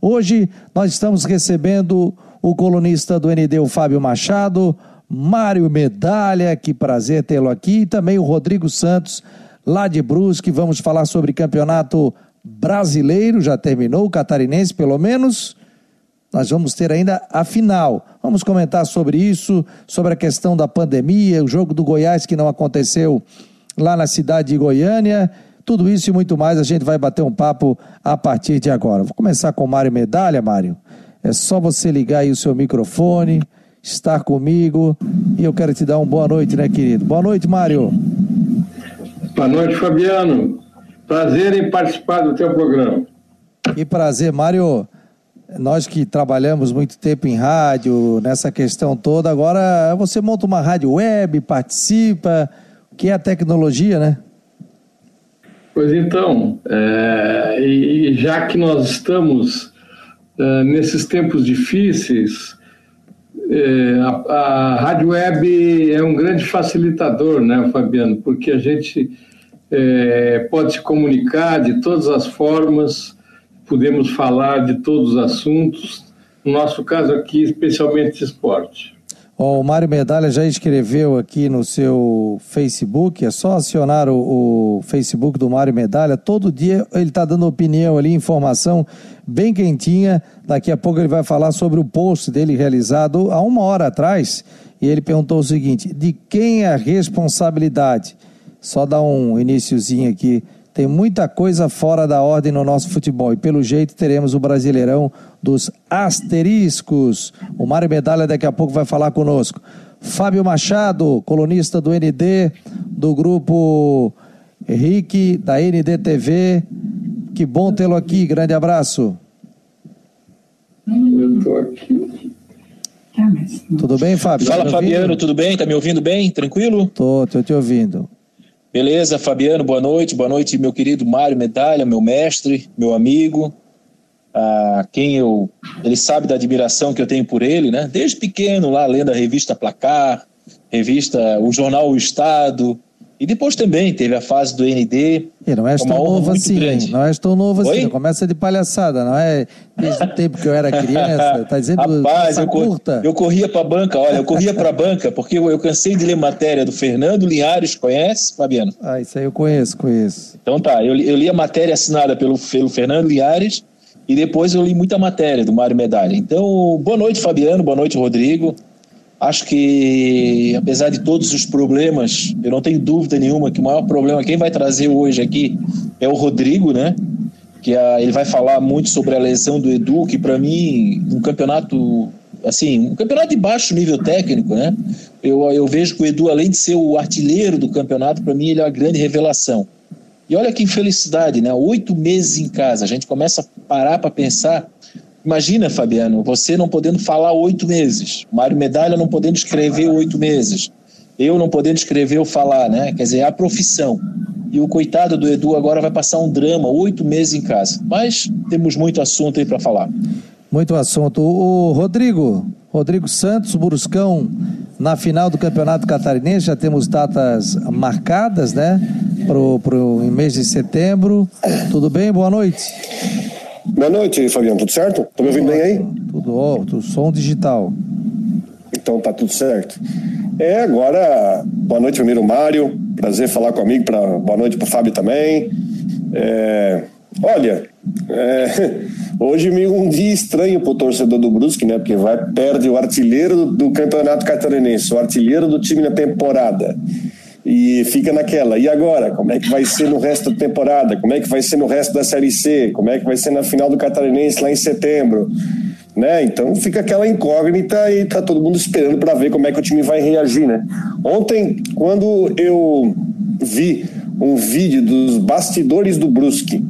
Hoje nós estamos recebendo o colunista do ND, o Fábio Machado, Mário Medalha, que prazer tê-lo aqui, e também o Rodrigo Santos, lá de Brusque. Vamos falar sobre campeonato brasileiro, já terminou, o catarinense pelo menos. Nós vamos ter ainda a final. Vamos comentar sobre isso, sobre a questão da pandemia, o jogo do Goiás que não aconteceu lá na cidade de Goiânia. Tudo isso e muito mais a gente vai bater um papo a partir de agora. Vou começar com o Mário Medalha, Mário. É só você ligar aí o seu microfone, estar comigo e eu quero te dar uma boa noite, né, querido? Boa noite, Mário. Boa noite, Fabiano. Prazer em participar do teu programa. Que prazer, Mário. Nós que trabalhamos muito tempo em rádio, nessa questão toda, agora você monta uma rádio web, participa, que é a tecnologia, né? Pois então, é, e já que nós estamos é, nesses tempos difíceis, é, a, a rádio web é um grande facilitador, né, Fabiano? Porque a gente é, pode se comunicar de todas as formas, podemos falar de todos os assuntos, no nosso caso aqui, especialmente de esporte. O Mário Medalha já escreveu aqui no seu Facebook, é só acionar o, o Facebook do Mário Medalha, todo dia ele está dando opinião ali, informação bem quentinha, daqui a pouco ele vai falar sobre o post dele realizado há uma hora atrás, e ele perguntou o seguinte, de quem é a responsabilidade? Só dar um iníciozinho aqui tem muita coisa fora da ordem no nosso futebol e pelo jeito teremos o Brasileirão dos asteriscos. O Mário Medalha daqui a pouco vai falar conosco. Fábio Machado, colunista do ND, do grupo Henrique, da NDTV. Que bom tê-lo aqui, grande abraço. Eu estou aqui. Tudo bem, Fábio? Fala, tá Fabiano, tudo bem? Tá me ouvindo bem? Tranquilo? Tô, tô te ouvindo. Beleza, Fabiano, boa noite. Boa noite, meu querido Mário Medalha, meu mestre, meu amigo. a quem eu. Ele sabe da admiração que eu tenho por ele, né? Desde pequeno, lá lendo a revista Placar, revista, o jornal O Estado, e depois também teve a fase do ND. E não és tão novo assim, grande. não és tão novo assim, não começa de palhaçada, não é desde o tempo que eu era criança, tá dizendo Rapaz, eu, curta. eu corria para a banca, olha, eu corria para a banca, porque eu, eu, cansei de ler matéria do Fernando Linhares, conhece, Fabiano? Ah, isso aí eu conheço, conheço. Então tá, eu, eu li a matéria assinada pelo, pelo Fernando Linhares e depois eu li muita matéria do Mário Medalha. Então, boa noite, Fabiano, boa noite, Rodrigo. Acho que, apesar de todos os problemas, eu não tenho dúvida nenhuma que o maior problema, quem vai trazer hoje aqui é o Rodrigo, né? Que a, ele vai falar muito sobre a lesão do Edu, que para mim, um campeonato, assim, um campeonato de baixo nível técnico, né? Eu, eu vejo que o Edu, além de ser o artilheiro do campeonato, para mim ele é uma grande revelação. E olha que infelicidade, né? Oito meses em casa, a gente começa a parar para pensar Imagina, Fabiano, você não podendo falar oito meses, Mário Medalha não podendo escrever oito meses, eu não podendo escrever ou falar, né? Quer dizer, é a profissão. E o coitado do Edu agora vai passar um drama, oito meses em casa. Mas temos muito assunto aí para falar. Muito assunto. O Rodrigo, Rodrigo Santos, Bruscão, na final do Campeonato Catarinense, já temos datas marcadas, né? Pro, pro, mês de setembro. Tudo bem? Boa noite. Boa noite, Fabiano. Tudo certo? Tá me ouvindo bem aí? Tudo ótimo. Som digital. Então tá tudo certo. É, agora, boa noite, primeiro Mário. Prazer falar com amigo. Pra, boa noite pro Fábio também. É, olha, é, hoje um dia estranho pro torcedor do Brusque, né? Porque vai perde o artilheiro do, do campeonato catarinense, o artilheiro do time na temporada e fica naquela. E agora? Como é que vai ser no resto da temporada? Como é que vai ser no resto da Série C? Como é que vai ser na final do Catarinense lá em setembro? Né? Então fica aquela incógnita e tá todo mundo esperando para ver como é que o time vai reagir, né? Ontem, quando eu vi um vídeo dos bastidores do Brusque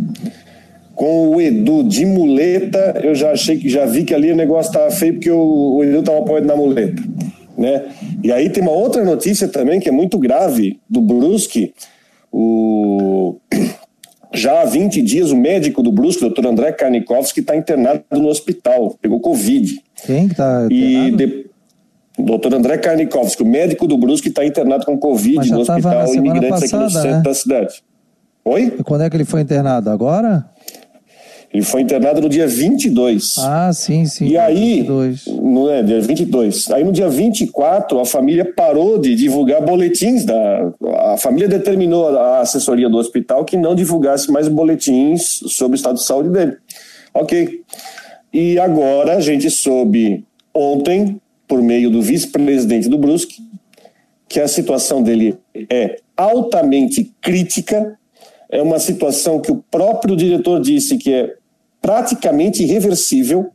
com o Edu de muleta, eu já achei que já vi que ali o negócio tava feio porque o, o Edu tava apoiando na muleta né? E aí tem uma outra notícia também que é muito grave do Brusque. O já há 20 dias o médico do Brusque, o Dr. André Karnikovski, está internado no hospital, pegou Covid. Quem está internado? E de... O doutor André Karnikovski, o médico do Brusque, está internado com Covid no hospital Imigrantes passada, aqui no centro né? da cidade. Oi? E quando é que ele foi internado? Agora? Ele foi internado no dia 22. Ah, sim, sim. E aí, 22. não é, dia 22. Aí no dia 24, a família parou de divulgar boletins. Da, a família determinou a assessoria do hospital que não divulgasse mais boletins sobre o estado de saúde dele. Ok. E agora a gente soube ontem, por meio do vice-presidente do Brusque, que a situação dele é altamente crítica é uma situação que o próprio diretor disse que é praticamente irreversível.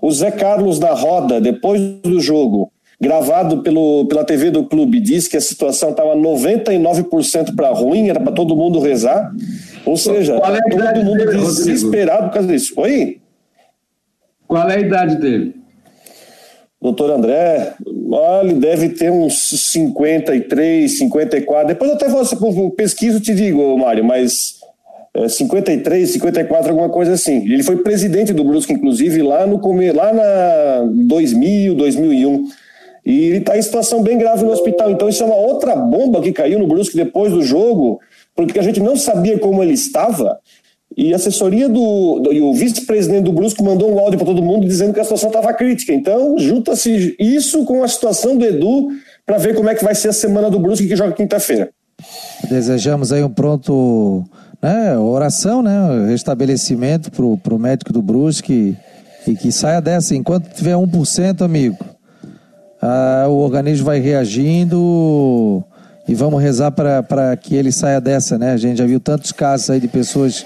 O Zé Carlos da Roda, depois do jogo, gravado pelo, pela TV do clube, disse que a situação estava 99% para ruim, era para todo mundo rezar. Ou seja, é todo mundo dele, desesperado por causa disso. Oi? Qual é a idade dele? Doutor André, ele deve ter uns 53, 54. Depois até você pesquiso te digo, Mário, mas é, 53, 54, alguma coisa assim. Ele foi presidente do Brusque, inclusive, lá no lá na 2000, 2001. E ele está em situação bem grave no hospital. Então isso é uma outra bomba que caiu no Brusque depois do jogo, porque a gente não sabia como ele estava. E a assessoria do, do e o vice-presidente do Brusco mandou um áudio para todo mundo dizendo que a situação estava crítica. Então, junta-se isso com a situação do Edu para ver como é que vai ser a semana do Brusque que joga quinta-feira. Desejamos aí um pronto né, oração, né, restabelecimento para o médico do Brusque e que saia dessa. Enquanto tiver 1%, amigo, ah, o organismo vai reagindo e vamos rezar para que ele saia dessa, né? A gente já viu tantos casos aí de pessoas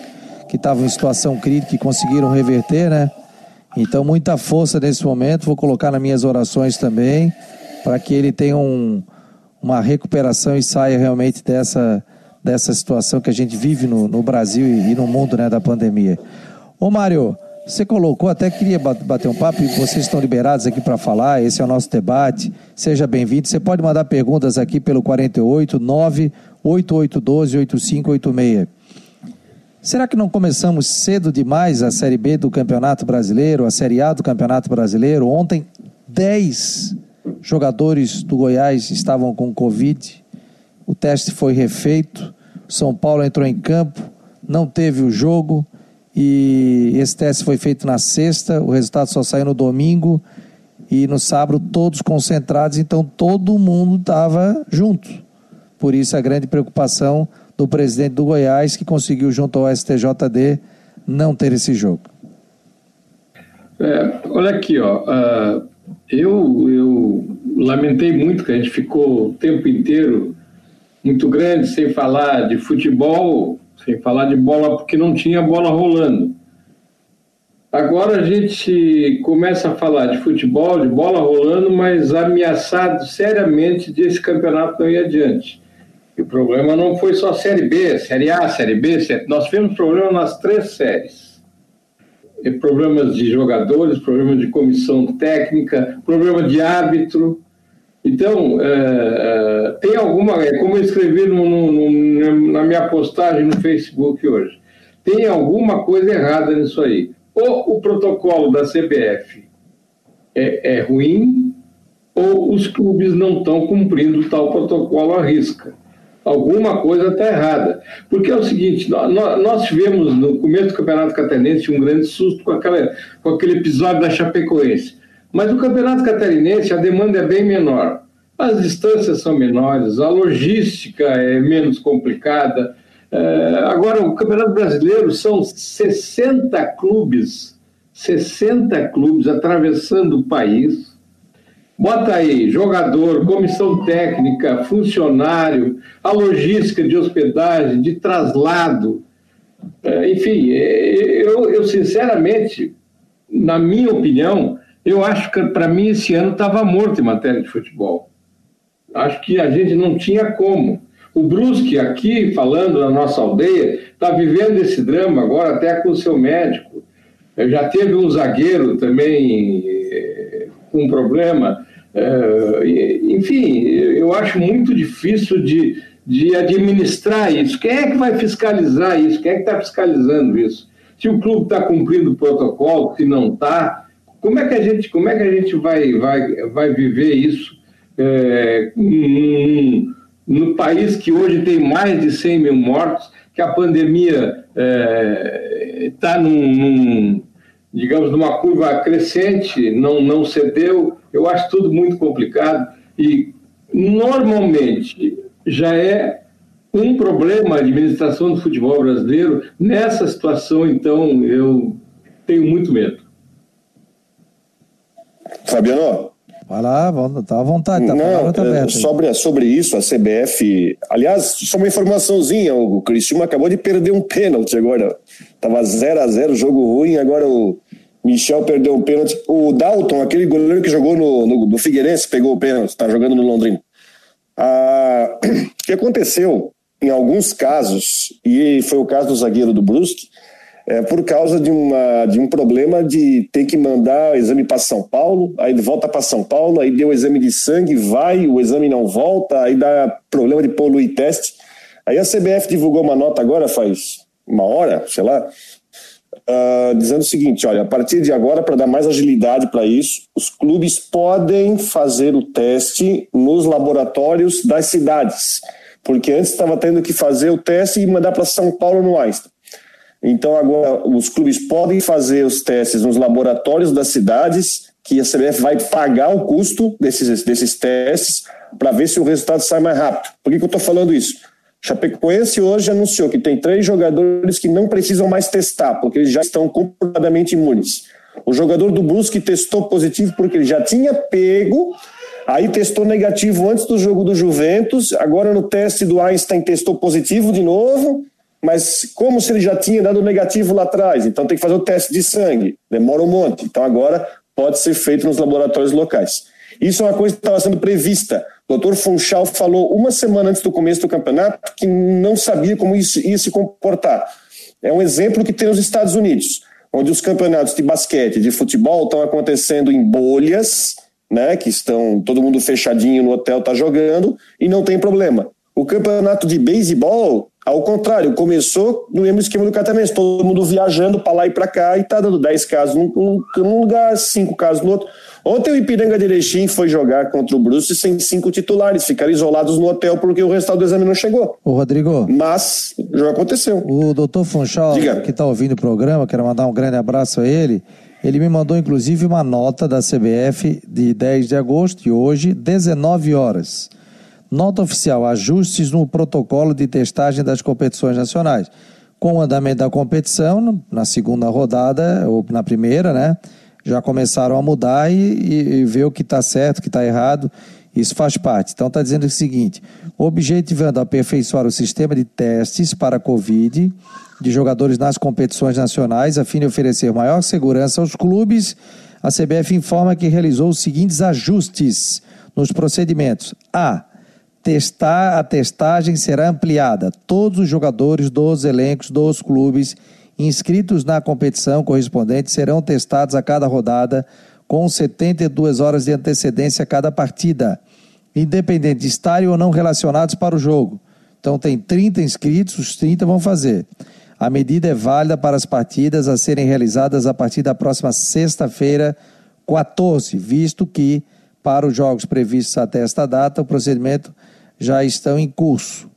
que estavam em situação crítica e conseguiram reverter, né? Então, muita força nesse momento. Vou colocar nas minhas orações também, para que ele tenha um, uma recuperação e saia realmente dessa, dessa situação que a gente vive no, no Brasil e, e, no mundo né, da pandemia. Ô, Mário, você colocou, até queria bater um papo e vocês estão liberados aqui para falar. Esse é o nosso debate. Seja bem-vindo. Você pode mandar perguntas aqui pelo 48 98812 8586. Será que não começamos cedo demais a Série B do Campeonato Brasileiro, a Série A do Campeonato Brasileiro? Ontem, 10 jogadores do Goiás estavam com Covid. O teste foi refeito. São Paulo entrou em campo, não teve o jogo e esse teste foi feito na sexta. O resultado só saiu no domingo e no sábado todos concentrados, então todo mundo estava junto. Por isso a grande preocupação do presidente do Goiás, que conseguiu, junto ao STJD, não ter esse jogo. É, olha aqui, ó, uh, eu, eu lamentei muito que a gente ficou o tempo inteiro muito grande sem falar de futebol, sem falar de bola, porque não tinha bola rolando. Agora a gente começa a falar de futebol, de bola rolando, mas ameaçado seriamente de esse campeonato não ir adiante. E o problema não foi só Série B, Série A, Série B, série... nós tivemos problema nas três séries. E problemas de jogadores, problemas de comissão técnica, problema de árbitro. Então, é, é, tem alguma, é como eu escrevi no, no, no, na minha postagem no Facebook hoje, tem alguma coisa errada nisso aí. Ou o protocolo da CBF é, é ruim, ou os clubes não estão cumprindo tal protocolo à risca alguma coisa está errada. Porque é o seguinte, nós, tivemos no começo do Campeonato Catarinense um grande susto com, aquela, com aquele episódio da Chapecoense. Mas no Campeonato Catarinense a demanda é bem menor. As distâncias são menores, a logística é menos complicada. É, agora, o Campeonato Brasileiro são 60 clubes, 60 clubes atravessando o país, Bota aí jogador, comissão técnica, funcionário, a logística de hospedagem, de traslado. É, enfim, é, eu, eu sinceramente, na minha opinião, eu acho que para mim esse ano estava morto em matéria de futebol. Acho que a gente não tinha como. O Brusque, aqui falando na nossa aldeia, está vivendo esse drama agora até com o seu médico. Já teve um zagueiro também com um problema. É, enfim, eu acho muito difícil de, de administrar isso. Quem é que vai fiscalizar isso? Quem é que está fiscalizando isso? Se o clube está cumprindo o protocolo, se não está, como é que a gente, como é que a gente vai, vai, vai viver isso é, num, no país que hoje tem mais de 100 mil mortos, que a pandemia é, está num, num, digamos, numa curva crescente, não, não cedeu. Eu acho tudo muito complicado e normalmente já é um problema a administração do futebol brasileiro. Nessa situação, então, eu tenho muito medo. Fabiano? Vai lá, tá à vontade, tá Não, tá aberta, sobre, sobre isso, a CBF. Aliás, só uma informaçãozinha: o Cristiano acabou de perder um pênalti agora. Tava 0 a 0 jogo ruim, agora o Michel perdeu um pênalti. O Dalton, aquele goleiro que jogou no, no, Figueirense, pegou o pênalti, tá jogando no Londrina. Ah, o que aconteceu em alguns casos, e foi o caso do zagueiro do Brusque, é, por causa de, uma, de um problema de ter que mandar o exame para São Paulo, aí volta para São Paulo, aí deu o exame de sangue, vai, o exame não volta, aí dá problema de poluir teste. Aí a CBF divulgou uma nota agora, faz uma hora, sei lá, uh, dizendo o seguinte: olha, a partir de agora, para dar mais agilidade para isso, os clubes podem fazer o teste nos laboratórios das cidades, porque antes estava tendo que fazer o teste e mandar para São Paulo no Einstein. Então, agora, os clubes podem fazer os testes nos laboratórios das cidades, que a CBF vai pagar o custo desses, desses testes para ver se o resultado sai mais rápido. Por que, que eu estou falando isso? Chapecoense hoje anunciou que tem três jogadores que não precisam mais testar, porque eles já estão completamente imunes. O jogador do Brusque testou positivo porque ele já tinha pego, aí testou negativo antes do jogo do Juventus, agora no teste do Einstein testou positivo de novo, mas como se ele já tinha dado negativo lá atrás, então tem que fazer o teste de sangue, demora um monte. Então agora pode ser feito nos laboratórios locais. Isso é uma coisa que estava sendo prevista. O doutor Funchal falou uma semana antes do começo do campeonato que não sabia como isso ia se comportar. É um exemplo que tem nos Estados Unidos, onde os campeonatos de basquete, de futebol estão acontecendo em bolhas, né, que estão todo mundo fechadinho no hotel está jogando e não tem problema. O campeonato de beisebol ao contrário, começou no mesmo esquema do catarinense, todo mundo viajando para lá e para cá e tá dando 10 casos num, num, lugar, 5 casos no outro. Ontem o Ipiranga de Erechim foi jogar contra o Bruce sem cinco titulares, ficaram isolados no hotel porque o resultado do exame não chegou. Ô Rodrigo. Mas o jogo aconteceu. O doutor Funchal, Diga. que está ouvindo o programa, quero mandar um grande abraço a ele. Ele me mandou inclusive uma nota da CBF de 10 de agosto e hoje, 19 horas. Nota oficial: ajustes no protocolo de testagem das competições nacionais. Com o andamento da competição, na segunda rodada, ou na primeira, né? Já começaram a mudar e, e, e ver o que está certo, o que está errado. Isso faz parte. Então está dizendo o seguinte: objetivando aperfeiçoar o sistema de testes para a Covid de jogadores nas competições nacionais, a fim de oferecer maior segurança aos clubes, a CBF informa que realizou os seguintes ajustes nos procedimentos. A testar, a testagem será ampliada. Todos os jogadores dos elencos dos clubes inscritos na competição correspondente serão testados a cada rodada com 72 horas de antecedência a cada partida, independente de estarem ou não relacionados para o jogo. Então tem 30 inscritos, os 30 vão fazer. A medida é válida para as partidas a serem realizadas a partir da próxima sexta-feira, 14, visto que para os jogos previstos até esta data o procedimento já estão em curso.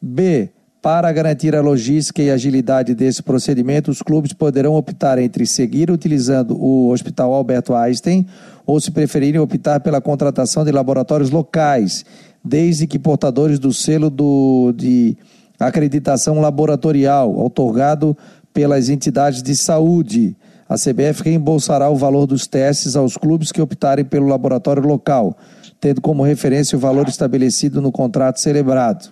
B. Para garantir a logística e agilidade desse procedimento, os clubes poderão optar entre seguir utilizando o Hospital Alberto Einstein ou, se preferirem, optar pela contratação de laboratórios locais, desde que portadores do selo do, de acreditação laboratorial, otorgado pelas entidades de saúde. A CBF reembolsará o valor dos testes aos clubes que optarem pelo laboratório local tendo como referência o valor estabelecido no contrato celebrado.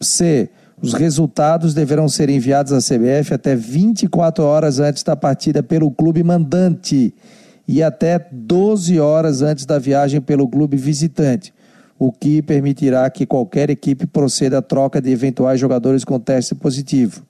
C. Os resultados deverão ser enviados à CBF até 24 horas antes da partida pelo clube mandante e até 12 horas antes da viagem pelo clube visitante, o que permitirá que qualquer equipe proceda à troca de eventuais jogadores com teste positivo.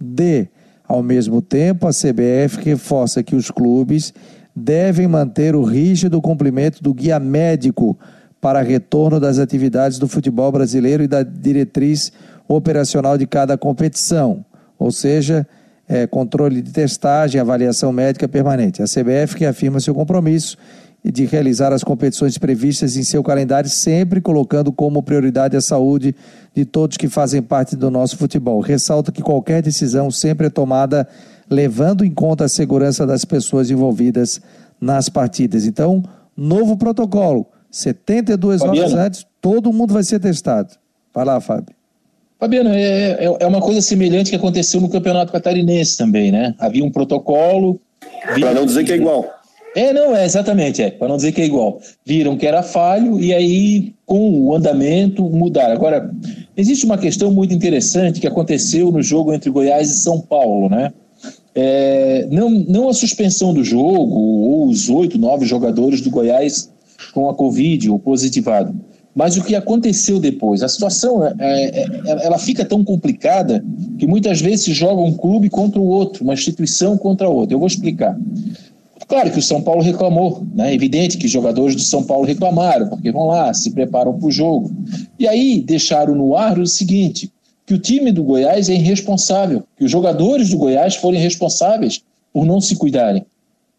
D. Ao mesmo tempo, a CBF reforça que os clubes devem manter o rígido cumprimento do guia médico para retorno das atividades do futebol brasileiro e da diretriz operacional de cada competição, ou seja, é, controle de testagem, avaliação médica permanente. A CBF que afirma seu compromisso de realizar as competições previstas em seu calendário, sempre colocando como prioridade a saúde de todos que fazem parte do nosso futebol. Ressalta que qualquer decisão sempre é tomada levando em conta a segurança das pessoas envolvidas nas partidas. Então, novo protocolo, 72 Fabiano. horas antes, todo mundo vai ser testado. Vai lá, Fábio. Fabiano, é, é, é uma coisa semelhante que aconteceu no Campeonato Catarinense também, né? Havia um protocolo. Para não dizer que é igual. É, não, é exatamente, é, para não dizer que é igual. Viram que era falho e aí, com o andamento, mudaram. Agora, existe uma questão muito interessante que aconteceu no jogo entre Goiás e São Paulo, né? É, não, não a suspensão do jogo ou os oito, nove jogadores do Goiás com a Covid ou positivado, mas o que aconteceu depois. A situação é, é, é ela fica tão complicada que muitas vezes se joga um clube contra o outro, uma instituição contra a outra. Eu vou explicar. Claro que o São Paulo reclamou, né? É evidente que jogadores do São Paulo reclamaram, porque vão lá, se preparam para o jogo. E aí deixaram no ar o seguinte: que o time do Goiás é irresponsável, que os jogadores do Goiás foram responsáveis por não se cuidarem.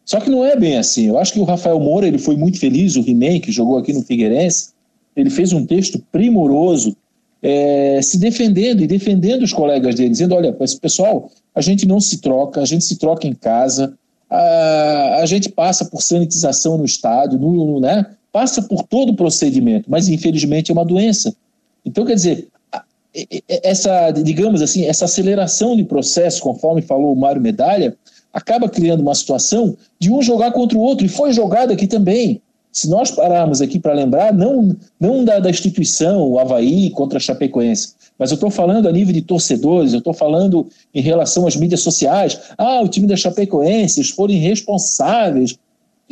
Só que não é bem assim. Eu acho que o Rafael Moura ele foi muito feliz, o He-Man, que jogou aqui no Figueirense, ele fez um texto primoroso, é, se defendendo e defendendo os colegas dele, dizendo: olha, pessoal, a gente não se troca, a gente se troca em casa, a, a gente passa por sanitização no estádio, no, no, né? passa por todo o procedimento, mas infelizmente é uma doença. Então, quer dizer, essa, digamos assim, essa aceleração de processo, conforme falou o Mário Medalha, acaba criando uma situação de um jogar contra o outro, e foi jogado aqui também. Se nós pararmos aqui para lembrar, não, não da, da instituição, o Havaí contra a Chapecoense, mas eu estou falando a nível de torcedores, eu estou falando em relação às mídias sociais. Ah, o time da Chapecoense, eles foram irresponsáveis.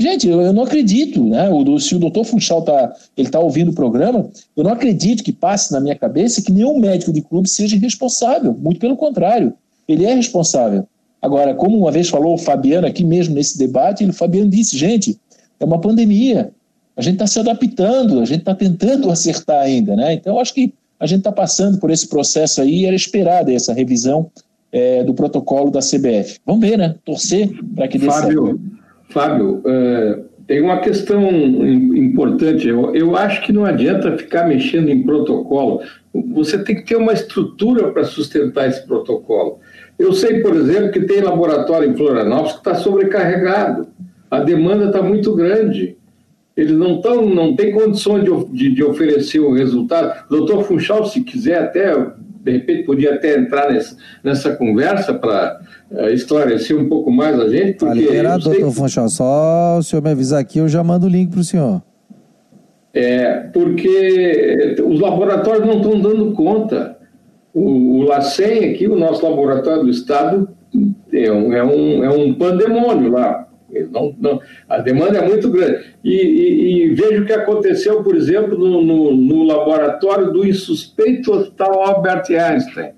Gente, eu, eu não acredito, né? O, se o doutor Funchal está ele tá ouvindo o programa, eu não acredito que passe na minha cabeça que nenhum médico de clube seja irresponsável. Muito pelo contrário, ele é responsável. Agora, como uma vez falou o Fabiano aqui mesmo nesse debate, ele, o Fabiano disse, gente, é uma pandemia. A gente está se adaptando, a gente está tentando acertar ainda, né? Então, eu acho que a gente está passando por esse processo aí e era esperada essa revisão é, do protocolo da CBF. Vamos ver, né? Torcer para que dê Fábio, certo. Fábio, é, tem uma questão importante. Eu, eu acho que não adianta ficar mexendo em protocolo. Você tem que ter uma estrutura para sustentar esse protocolo. Eu sei, por exemplo, que tem laboratório em Florianópolis que está sobrecarregado. A demanda está muito grande eles não estão, não têm condições de, de, de, oferecer o resultado. Doutor Funchal, se quiser até, de repente, podia até entrar nessa, nessa conversa para uh, esclarecer um pouco mais a gente. Tá liberado, doutor que... Funchal, só o senhor me avisar aqui, eu já mando o link para o senhor. É, porque os laboratórios não estão dando conta. O, o LACEN aqui, o nosso laboratório do Estado, é um, é um, é um pandemônio lá não, não, a demanda é muito grande. E, e, e veja o que aconteceu, por exemplo, no, no, no laboratório do insuspeito hospital Albert Einstein.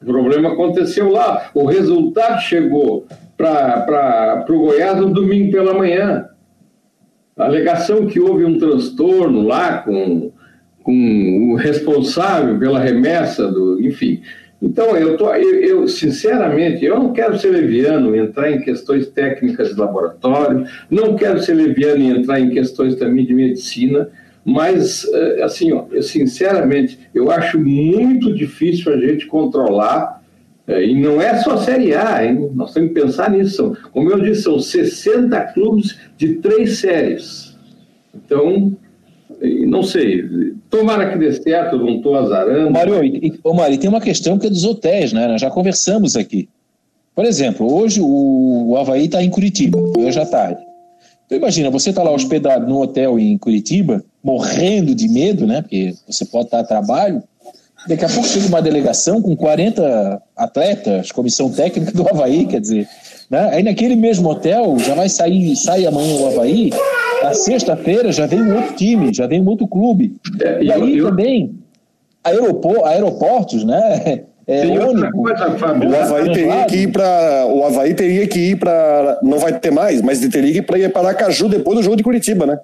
O problema aconteceu lá. O resultado chegou para o Goiás no domingo pela manhã. A alegação que houve um transtorno lá com, com o responsável pela remessa do. Enfim. Então, eu, tô, eu, eu, sinceramente, eu não quero ser leviano entrar em questões técnicas de laboratório, não quero ser leviano entrar em questões também de medicina, mas, eh, assim, ó, eu, sinceramente, eu acho muito difícil a gente controlar, eh, e não é só Série A, hein? nós temos que pensar nisso. Como eu disse, são 60 clubes de três séries. Então, não sei, tomara que dê certo, não estou azarando. Mário, e, ô Mário, tem uma questão que é dos hotéis, né? Nós já conversamos aqui. Por exemplo, hoje o, o Havaí está em Curitiba, hoje à tarde. Então imagina, você está lá hospedado no hotel em Curitiba, morrendo de medo, né? Porque você pode estar a trabalho. Daqui a pouco chega uma delegação com 40 atletas, comissão técnica do Havaí, quer dizer. Né? Aí naquele mesmo hotel já vai sair, sai amanhã o Havaí, na sexta-feira já vem um outro time, já vem um outro clube. É, e, aí eu, também, aeropor, aeroportos, né? É único. o Havaí teria que ir para. O Havaí teria que ir para. Não vai ter mais, mas teria que ir para Aracaju depois do jogo de Curitiba, né?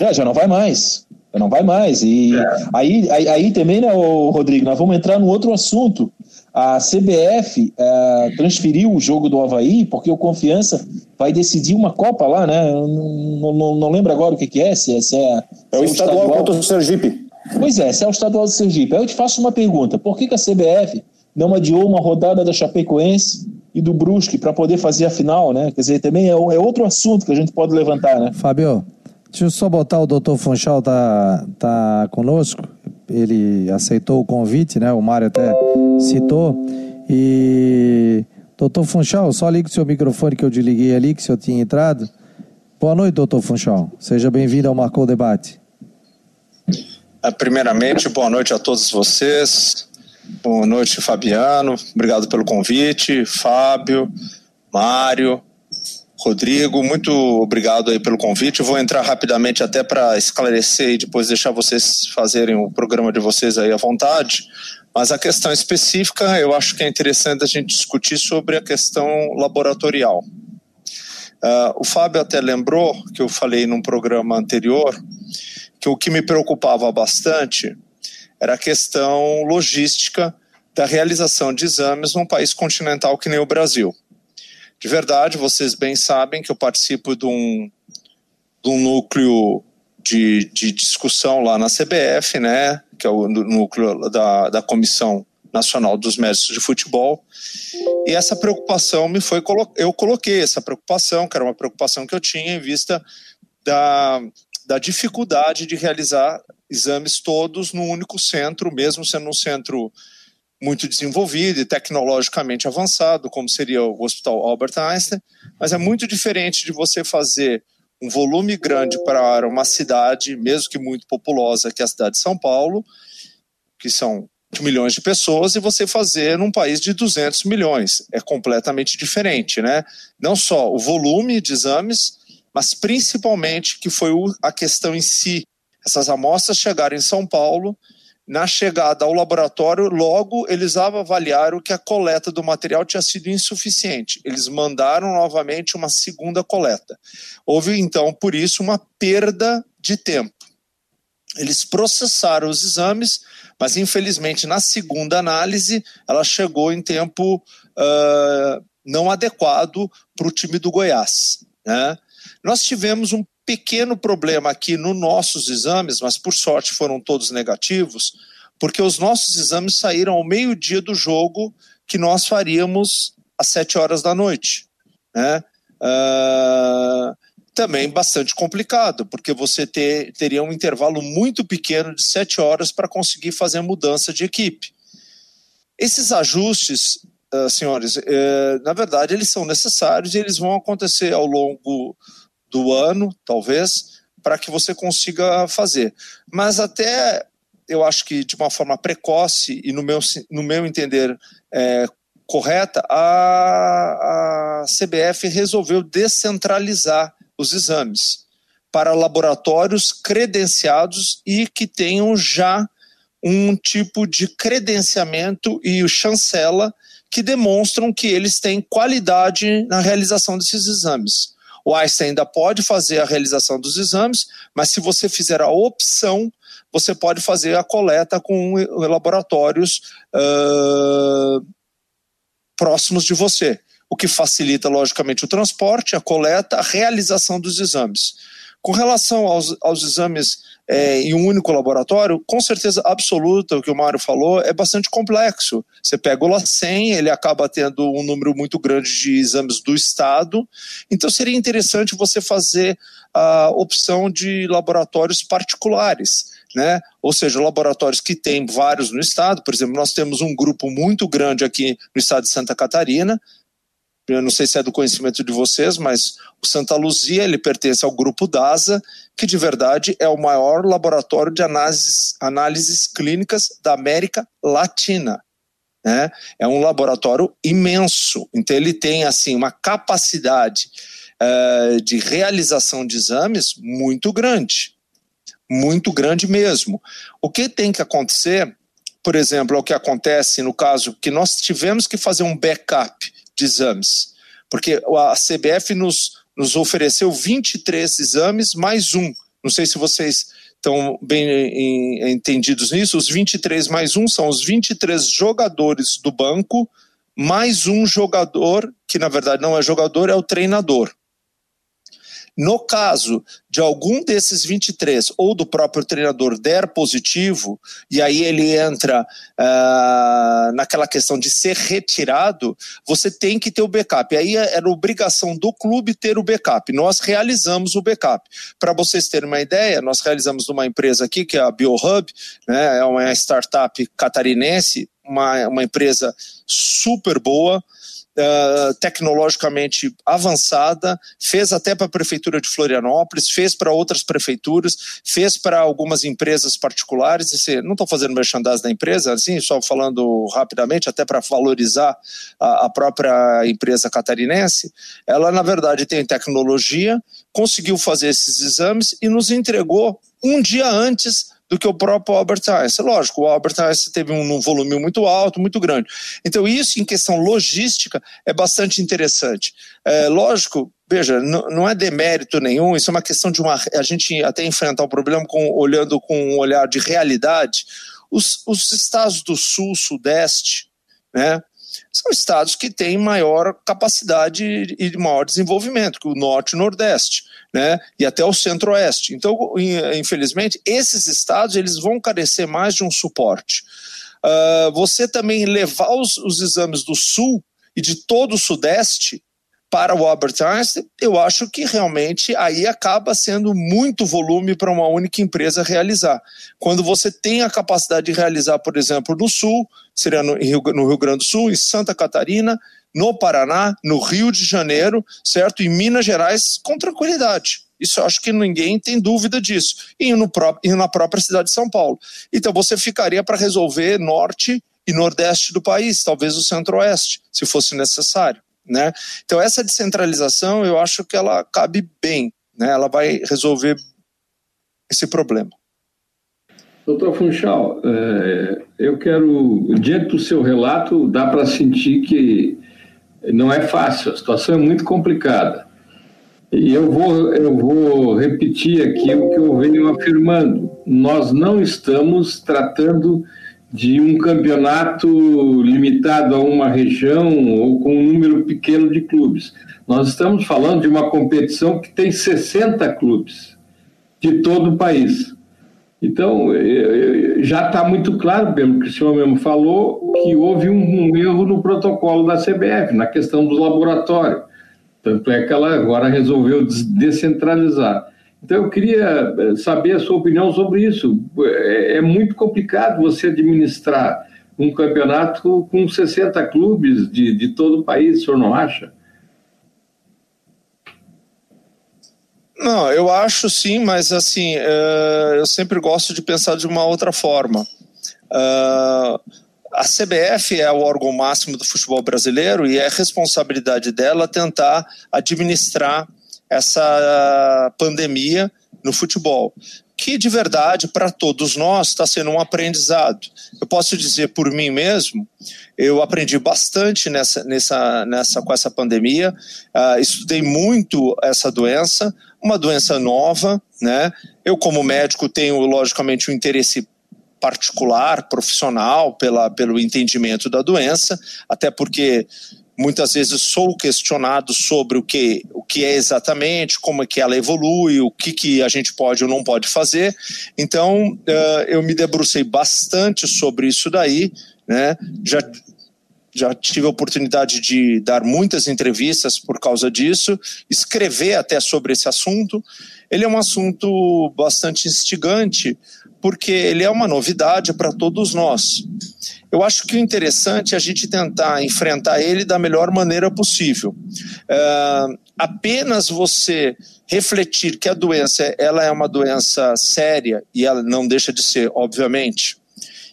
É, já não vai mais. Já não vai mais. E é. aí, aí, aí, também, né, Rodrigo, nós vamos entrar no outro assunto. A CBF é, transferiu o jogo do Havaí porque o Confiança vai decidir uma Copa lá, né? Não, não, não lembro agora o que, que é, se é, se é, é, é o estadual, estadual contra o Sergipe. Pois é, se é o estadual do Sergipe. Aí eu te faço uma pergunta: por que, que a CBF não adiou uma rodada da Chapecoense e do Brusque para poder fazer a final, né? Quer dizer, também é, é, outro assunto que a gente pode levantar, né? Fábio, deixa eu só botar o doutor Funchal tá, tá conosco. Ele aceitou o convite, né? O Mário até citou. E doutor Funchal, só liga o seu microfone que eu desliguei ali, que o senhor tinha entrado. Boa noite, doutor Funchal. Seja bem-vindo ao Marcou Debate. Ah, primeiramente, boa noite a todos vocês. Boa noite, Fabiano. Obrigado pelo convite. Fábio, Mário, Rodrigo, muito obrigado aí pelo convite. vou entrar rapidamente até para esclarecer e depois deixar vocês fazerem o programa de vocês aí à vontade. Mas a questão específica, eu acho que é interessante a gente discutir sobre a questão laboratorial. Uh, o Fábio até lembrou que eu falei num programa anterior que o que me preocupava bastante era a questão logística da realização de exames num país continental que nem o Brasil. De verdade, vocês bem sabem que eu participo de um, de um núcleo de, de discussão lá na CBF, né, que é o núcleo da, da Comissão Nacional dos Médicos de Futebol. E essa preocupação me foi eu coloquei essa preocupação, que era uma preocupação que eu tinha em vista da, da dificuldade de realizar exames todos num único centro, mesmo sendo um centro muito desenvolvido e tecnologicamente avançado, como seria o Hospital Albert Einstein, mas é muito diferente de você fazer um volume grande para uma cidade, mesmo que muito populosa, que é a cidade de São Paulo, que são milhões de pessoas, e você fazer num país de 200 milhões. É completamente diferente, né? Não só o volume de exames, mas principalmente que foi a questão em si. Essas amostras chegaram em São Paulo, na chegada ao laboratório, logo eles avaliaram que a coleta do material tinha sido insuficiente. Eles mandaram novamente uma segunda coleta. Houve então, por isso, uma perda de tempo. Eles processaram os exames, mas infelizmente na segunda análise ela chegou em tempo uh, não adequado para o time do Goiás. Né? Nós tivemos um pequeno problema aqui nos nossos exames, mas por sorte foram todos negativos, porque os nossos exames saíram ao meio-dia do jogo que nós faríamos às sete horas da noite. Né? Uh, também bastante complicado, porque você ter, teria um intervalo muito pequeno de sete horas para conseguir fazer a mudança de equipe. Esses ajustes, uh, senhores, uh, na verdade, eles são necessários e eles vão acontecer ao longo do ano, talvez, para que você consiga fazer. Mas até eu acho que de uma forma precoce e no meu, no meu entender é, correta, a, a CBF resolveu descentralizar os exames para laboratórios credenciados e que tenham já um tipo de credenciamento e chancela que demonstram que eles têm qualidade na realização desses exames. O Einstein ainda pode fazer a realização dos exames, mas se você fizer a opção, você pode fazer a coleta com laboratórios uh, próximos de você, o que facilita, logicamente, o transporte, a coleta, a realização dos exames. Com relação aos, aos exames é, em um único laboratório, com certeza absoluta, o que o Mário falou, é bastante complexo. Você pega o LACEN, ele acaba tendo um número muito grande de exames do Estado, então seria interessante você fazer a opção de laboratórios particulares. Né? Ou seja, laboratórios que tem vários no estado, por exemplo, nós temos um grupo muito grande aqui no estado de Santa Catarina, eu não sei se é do conhecimento de vocês, mas o Santa Luzia ele pertence ao grupo DASA, que de verdade é o maior laboratório de análises, análises clínicas da América Latina. Né? É um laboratório imenso, então ele tem assim uma capacidade uh, de realização de exames muito grande, muito grande mesmo. O que tem que acontecer, por exemplo, é o que acontece no caso que nós tivemos que fazer um backup de exames, porque a CBF nos, nos ofereceu 23 exames mais um. Não sei se vocês estão bem entendidos nisso. Os 23 mais um são os 23 jogadores do banco, mais um jogador, que na verdade não é jogador, é o treinador. No caso de algum desses 23 ou do próprio treinador der positivo, e aí ele entra uh, naquela questão de ser retirado, você tem que ter o backup. Aí era obrigação do clube ter o backup. Nós realizamos o backup. Para vocês terem uma ideia, nós realizamos numa empresa aqui, que é a BioHub, né, é uma startup catarinense, uma, uma empresa super boa, uh, tecnologicamente avançada, fez até para a Prefeitura de Florianópolis, fez para outras prefeituras, fez para algumas empresas particulares. Esse, não estou fazendo merchandising da empresa, assim, só falando rapidamente, até para valorizar a, a própria empresa catarinense. Ela, na verdade, tem tecnologia, conseguiu fazer esses exames e nos entregou um dia antes do que o próprio Albert Einstein. Lógico, o Albert Einstein teve um, um, volume muito alto, muito grande. Então, isso em questão logística é bastante interessante. É, lógico, veja, não, é demérito nenhum, isso é uma questão de uma, a gente até enfrentar o problema com, olhando com um olhar de realidade. Os, os estados do sul, sudeste, né, são estados que têm maior capacidade e maior desenvolvimento que o norte e o nordeste né, e até o centro-oeste. Então, infelizmente, esses estados eles vão carecer mais de um suporte. Uh, você também levar os, os exames do sul e de todo o sudeste para o Albert Einstein, eu acho que realmente aí acaba sendo muito volume para uma única empresa realizar. Quando você tem a capacidade de realizar, por exemplo, no Sul, seria no Rio, no Rio Grande do Sul, em Santa Catarina, no Paraná, no Rio de Janeiro, certo? Em Minas Gerais, com tranquilidade. Isso eu acho que ninguém tem dúvida disso. E, no e na própria cidade de São Paulo. Então você ficaria para resolver norte e nordeste do país, talvez o centro-oeste, se fosse necessário. Né? Então essa descentralização eu acho que ela cabe bem, né? ela vai resolver esse problema. Doutor Funchal, é, eu quero, diante do seu relato, dá para sentir que não é fácil, a situação é muito complicada. E eu vou, eu vou repetir aqui o que eu venho afirmando. Nós não estamos tratando de um campeonato limitado a uma região ou com um número pequeno de clubes. Nós estamos falando de uma competição que tem 60 clubes de todo o país. Então, já está muito claro, pelo que o senhor mesmo falou, que houve um, um, erro no protocolo da CBF, na questão do laboratório. Tanto é que ela agora resolveu descentralizar. Então, eu queria eh, saber a sua opinião sobre isso. É, é muito complicado você administrar um campeonato com 60 clubes de, de todo o país, o senhor não acha? Não, eu acho sim, mas assim, uh, eu sempre gosto de pensar de uma outra forma. Uh, a CBF é o órgão máximo do futebol brasileiro e é responsabilidade dela tentar administrar essa pandemia no futebol, que de verdade para todos nós está sendo um aprendizado. Eu posso dizer por mim mesmo, eu aprendi bastante nessa, nessa, nessa com essa pandemia, uh, estudei muito essa doença, uma doença nova, né? Eu, como médico, tenho logicamente um interesse particular, profissional, pela, pelo entendimento da doença, até porque muitas vezes sou questionado sobre o que, o que é exatamente, como é que ela evolui, o que, que a gente pode ou não pode fazer. Então, uh, eu me debrucei bastante sobre isso daí, né? Já já tive a oportunidade de dar muitas entrevistas por causa disso, escrever até sobre esse assunto. Ele é um assunto bastante instigante, porque ele é uma novidade para todos nós. Eu acho que o interessante é a gente tentar enfrentar ele da melhor maneira possível. Uh, apenas você refletir que a doença ela é uma doença séria, e ela não deixa de ser, obviamente,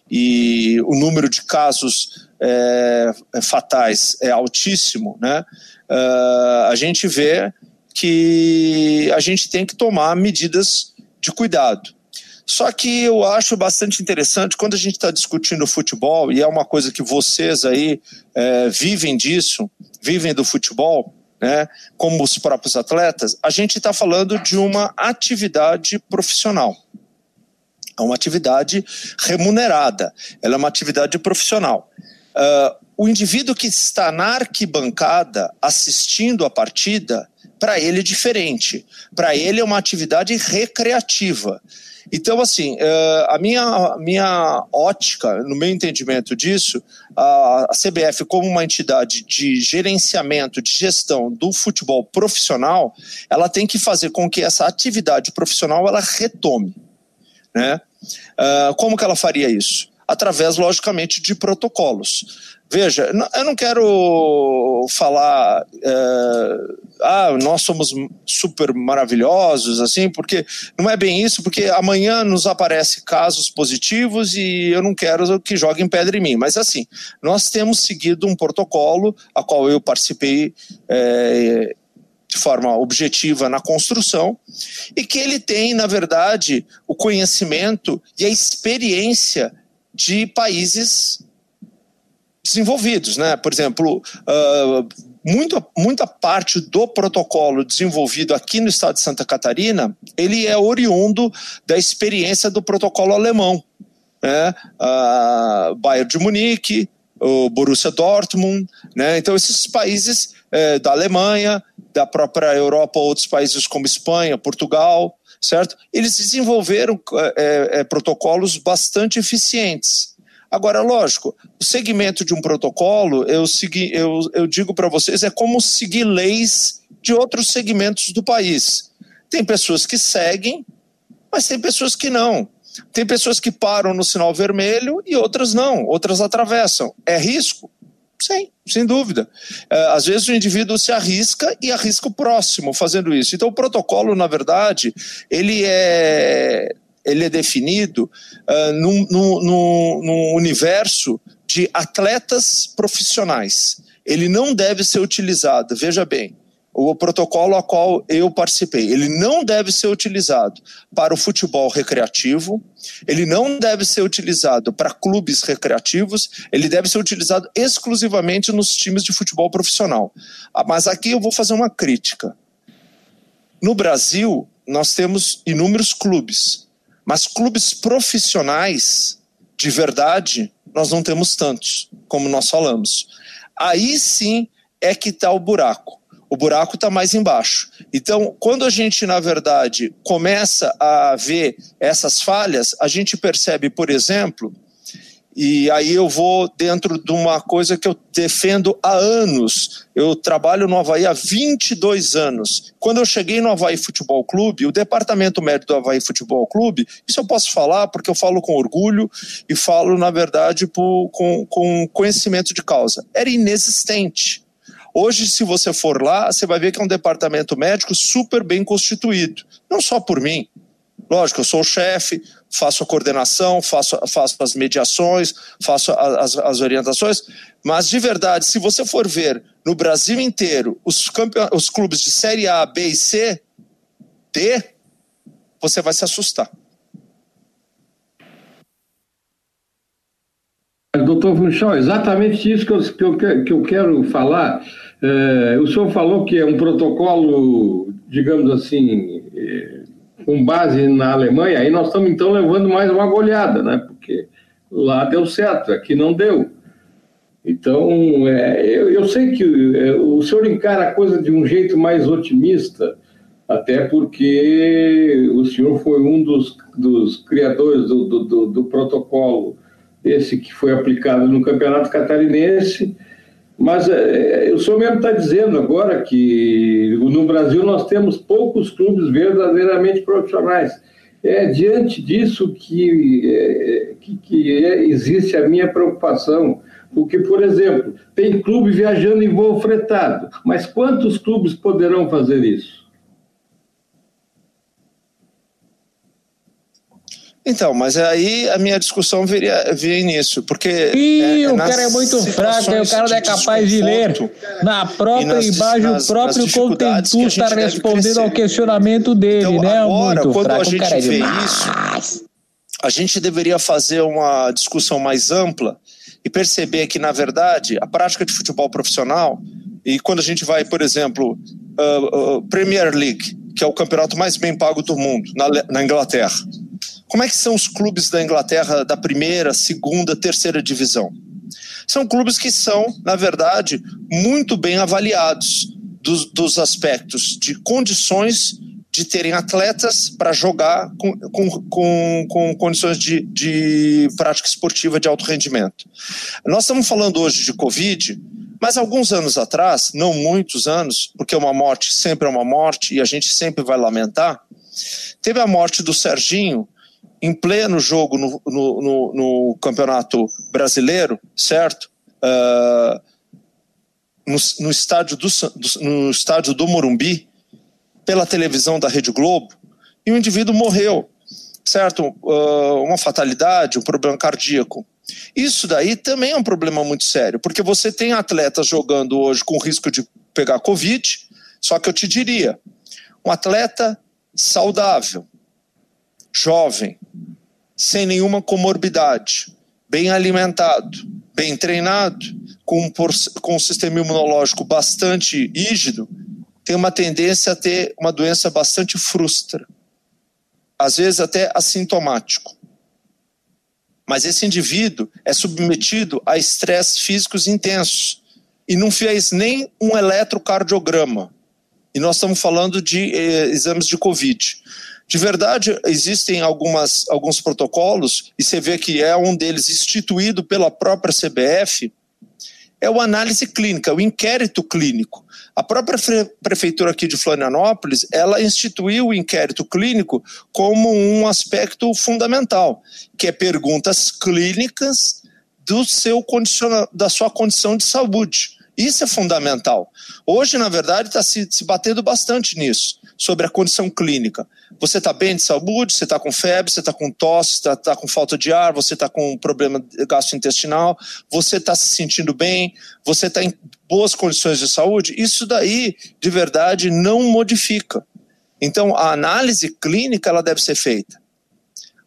e o número de casos é, é, fatais é altíssimo, né? Uh, a gente vê que a gente tem que tomar medidas de cuidado. Só que eu acho bastante interessante quando a gente está discutindo futebol, e é uma coisa que vocês aí é, vivem disso, vivem do futebol, né, como os próprios atletas, a gente está falando de uma atividade profissional. É uma atividade remunerada, ela é uma atividade profissional. Uh, o indivíduo que está na arquibancada assistindo a partida, para ele é diferente. Para ele é uma atividade recreativa. Então, assim, eh, a minha, minha ótica, no meu entendimento disso, a CBF, como uma entidade de gerenciamento, de gestão do futebol profissional, ela tem que fazer com que essa atividade profissional ela retome. Né? Eh, como que ela faria isso? Através, logicamente, de protocolos. Veja, eu não quero falar, é, ah, nós somos super maravilhosos, assim, porque não é bem isso, porque amanhã nos aparece casos positivos e eu não quero que joguem pedra em mim. Mas assim, nós temos seguido um protocolo a qual eu participei é, de forma objetiva na construção e que ele tem, na verdade, o conhecimento e a experiência de países desenvolvidos, né? Por exemplo, uh, muita, muita parte do protocolo desenvolvido aqui no estado de Santa Catarina, ele é oriundo da experiência do protocolo alemão, né? Uh, Bayern de Munique, o Borussia Dortmund, né? Então esses países eh, da Alemanha, da própria Europa, outros países como Espanha, Portugal, certo? Eles desenvolveram eh, eh, protocolos bastante eficientes. Agora, lógico, o segmento de um protocolo, eu, segui, eu, eu digo para vocês, é como seguir leis de outros segmentos do país. Tem pessoas que seguem, mas tem pessoas que não. Tem pessoas que param no sinal vermelho e outras não, outras atravessam. É risco? Sim, sem dúvida. É, às vezes o indivíduo se arrisca e arrisca o próximo fazendo isso. Então, o protocolo, na verdade, ele é ele é definido uh, num, num, num universo de atletas profissionais. Ele não deve ser utilizado, veja bem, o protocolo a qual eu participei, ele não deve ser utilizado para o futebol recreativo, ele não deve ser utilizado para clubes recreativos, ele deve ser utilizado exclusivamente nos times de futebol profissional. Ah, mas aqui eu vou fazer uma crítica. No Brasil, nós temos inúmeros clubes, mas clubes profissionais, de verdade, nós não temos tantos, como nós falamos. Aí sim é que está o buraco. O buraco está mais embaixo. Então, quando a gente, na verdade, começa a ver essas falhas, a gente percebe, por exemplo, e aí eu vou dentro de uma coisa que eu defendo há anos. Eu trabalho no Havaí há 22 anos. Quando eu cheguei no Havaí Futebol Clube, o departamento médico do Havaí Futebol Clube, isso eu posso falar porque eu falo com orgulho e falo, na verdade, por, com, com conhecimento de causa. Era inexistente. Hoje, se você for lá, você vai ver que é um departamento médico super bem constituído. Não só por mim, Lógico, eu sou o chefe, faço a coordenação, faço, faço as mediações, faço as, as orientações, mas de verdade, se você for ver no Brasil inteiro os, campeon... os clubes de Série A, B e C, D, você vai se assustar. Doutor Funchal, exatamente isso que eu, que eu, que eu quero falar. É, o senhor falou que é um protocolo, digamos assim, é, com base na Alemanha, aí nós estamos então levando mais uma goleada, né? Porque lá deu certo, aqui não deu. Então, é, eu, eu, sei que é, o senhor encara a coisa de um jeito mais otimista, até porque o senhor foi um dos, dos criadores do, do, do, do protocolo, esse que foi aplicado no Campeonato Catarinense, mas é, o senhor mesmo está dizendo agora que no Brasil nós temos poucos clubes verdadeiramente profissionais. É diante disso que, é, que, que é, existe a minha preocupação. Porque, por exemplo, tem clube viajando em voo fretado, mas quantos clubes poderão fazer isso? Então, mas aí a minha discussão viria, viria nisso, porque. Ih, é, o cara é muito fraco, o cara não é capaz de ler. Na própria nas, imagem, nas, o próprio contentu está respondendo ao questionamento dele, então, né? Agora, muito quando fraco, a gente é vê isso, a gente deveria fazer uma discussão mais ampla e perceber que, na verdade, a prática de futebol profissional, e quando a gente vai, por exemplo, uh, uh, Premier League, que é o campeonato mais bem pago do mundo, na, na Inglaterra como é que são os clubes da Inglaterra da primeira, segunda, terceira divisão? São clubes que são, na verdade, muito bem avaliados dos, dos aspectos de condições de terem atletas para jogar com, com, com, com condições de, de prática esportiva de alto rendimento. Nós estamos falando hoje de Covid, mas alguns anos atrás, não muitos anos, porque uma morte sempre é uma morte e a gente sempre vai lamentar, teve a morte do Serginho em pleno jogo no, no, no, no Campeonato Brasileiro, certo? Uh, no, estádio do, no estádio do Morumbi, pela televisão da Rede Globo e o indivíduo morreu, certo? Uh, uma fatalidade, um problema cardíaco. Isso daí também é um problema muito sério, porque você tem atletas jogando hoje com risco de pegar Covid, só que eu te diria, um atleta saudável, jovem, sem nenhuma comorbidade, bem alimentado, bem treinado, com, com um sistema imunológico bastante rígido, tem uma tendência a ter uma doença bastante frustra, às vezes até assintomático. Mas esse indivíduo é submetido a estresses físicos intensos e não fez nem um eletrocardiograma. E nós estamos falando de eh, exames de Covid. De verdade, existem algumas, alguns protocolos, e você vê que é um deles instituído pela própria CBF, é o análise clínica, o inquérito clínico. A própria prefeitura aqui de Florianópolis, ela instituiu o inquérito clínico como um aspecto fundamental, que é perguntas clínicas do seu condiciona, da sua condição de saúde. Isso é fundamental. Hoje, na verdade, está se, se batendo bastante nisso, sobre a condição clínica. Você está bem de saúde, você está com febre, você está com tosse, está tá com falta de ar, você está com problema gastrointestinal, você está se sentindo bem, você está em boas condições de saúde. Isso daí, de verdade, não modifica. Então, a análise clínica ela deve ser feita.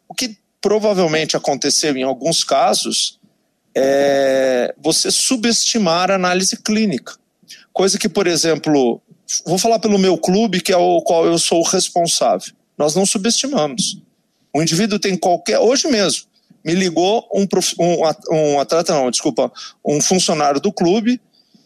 O que provavelmente aconteceu em alguns casos é você subestimar a análise clínica. Coisa que, por exemplo, vou falar pelo meu clube, que é o qual eu sou o responsável. Nós não subestimamos. O indivíduo tem qualquer. Hoje mesmo, me ligou um, um, um atleta, não, desculpa, um funcionário do clube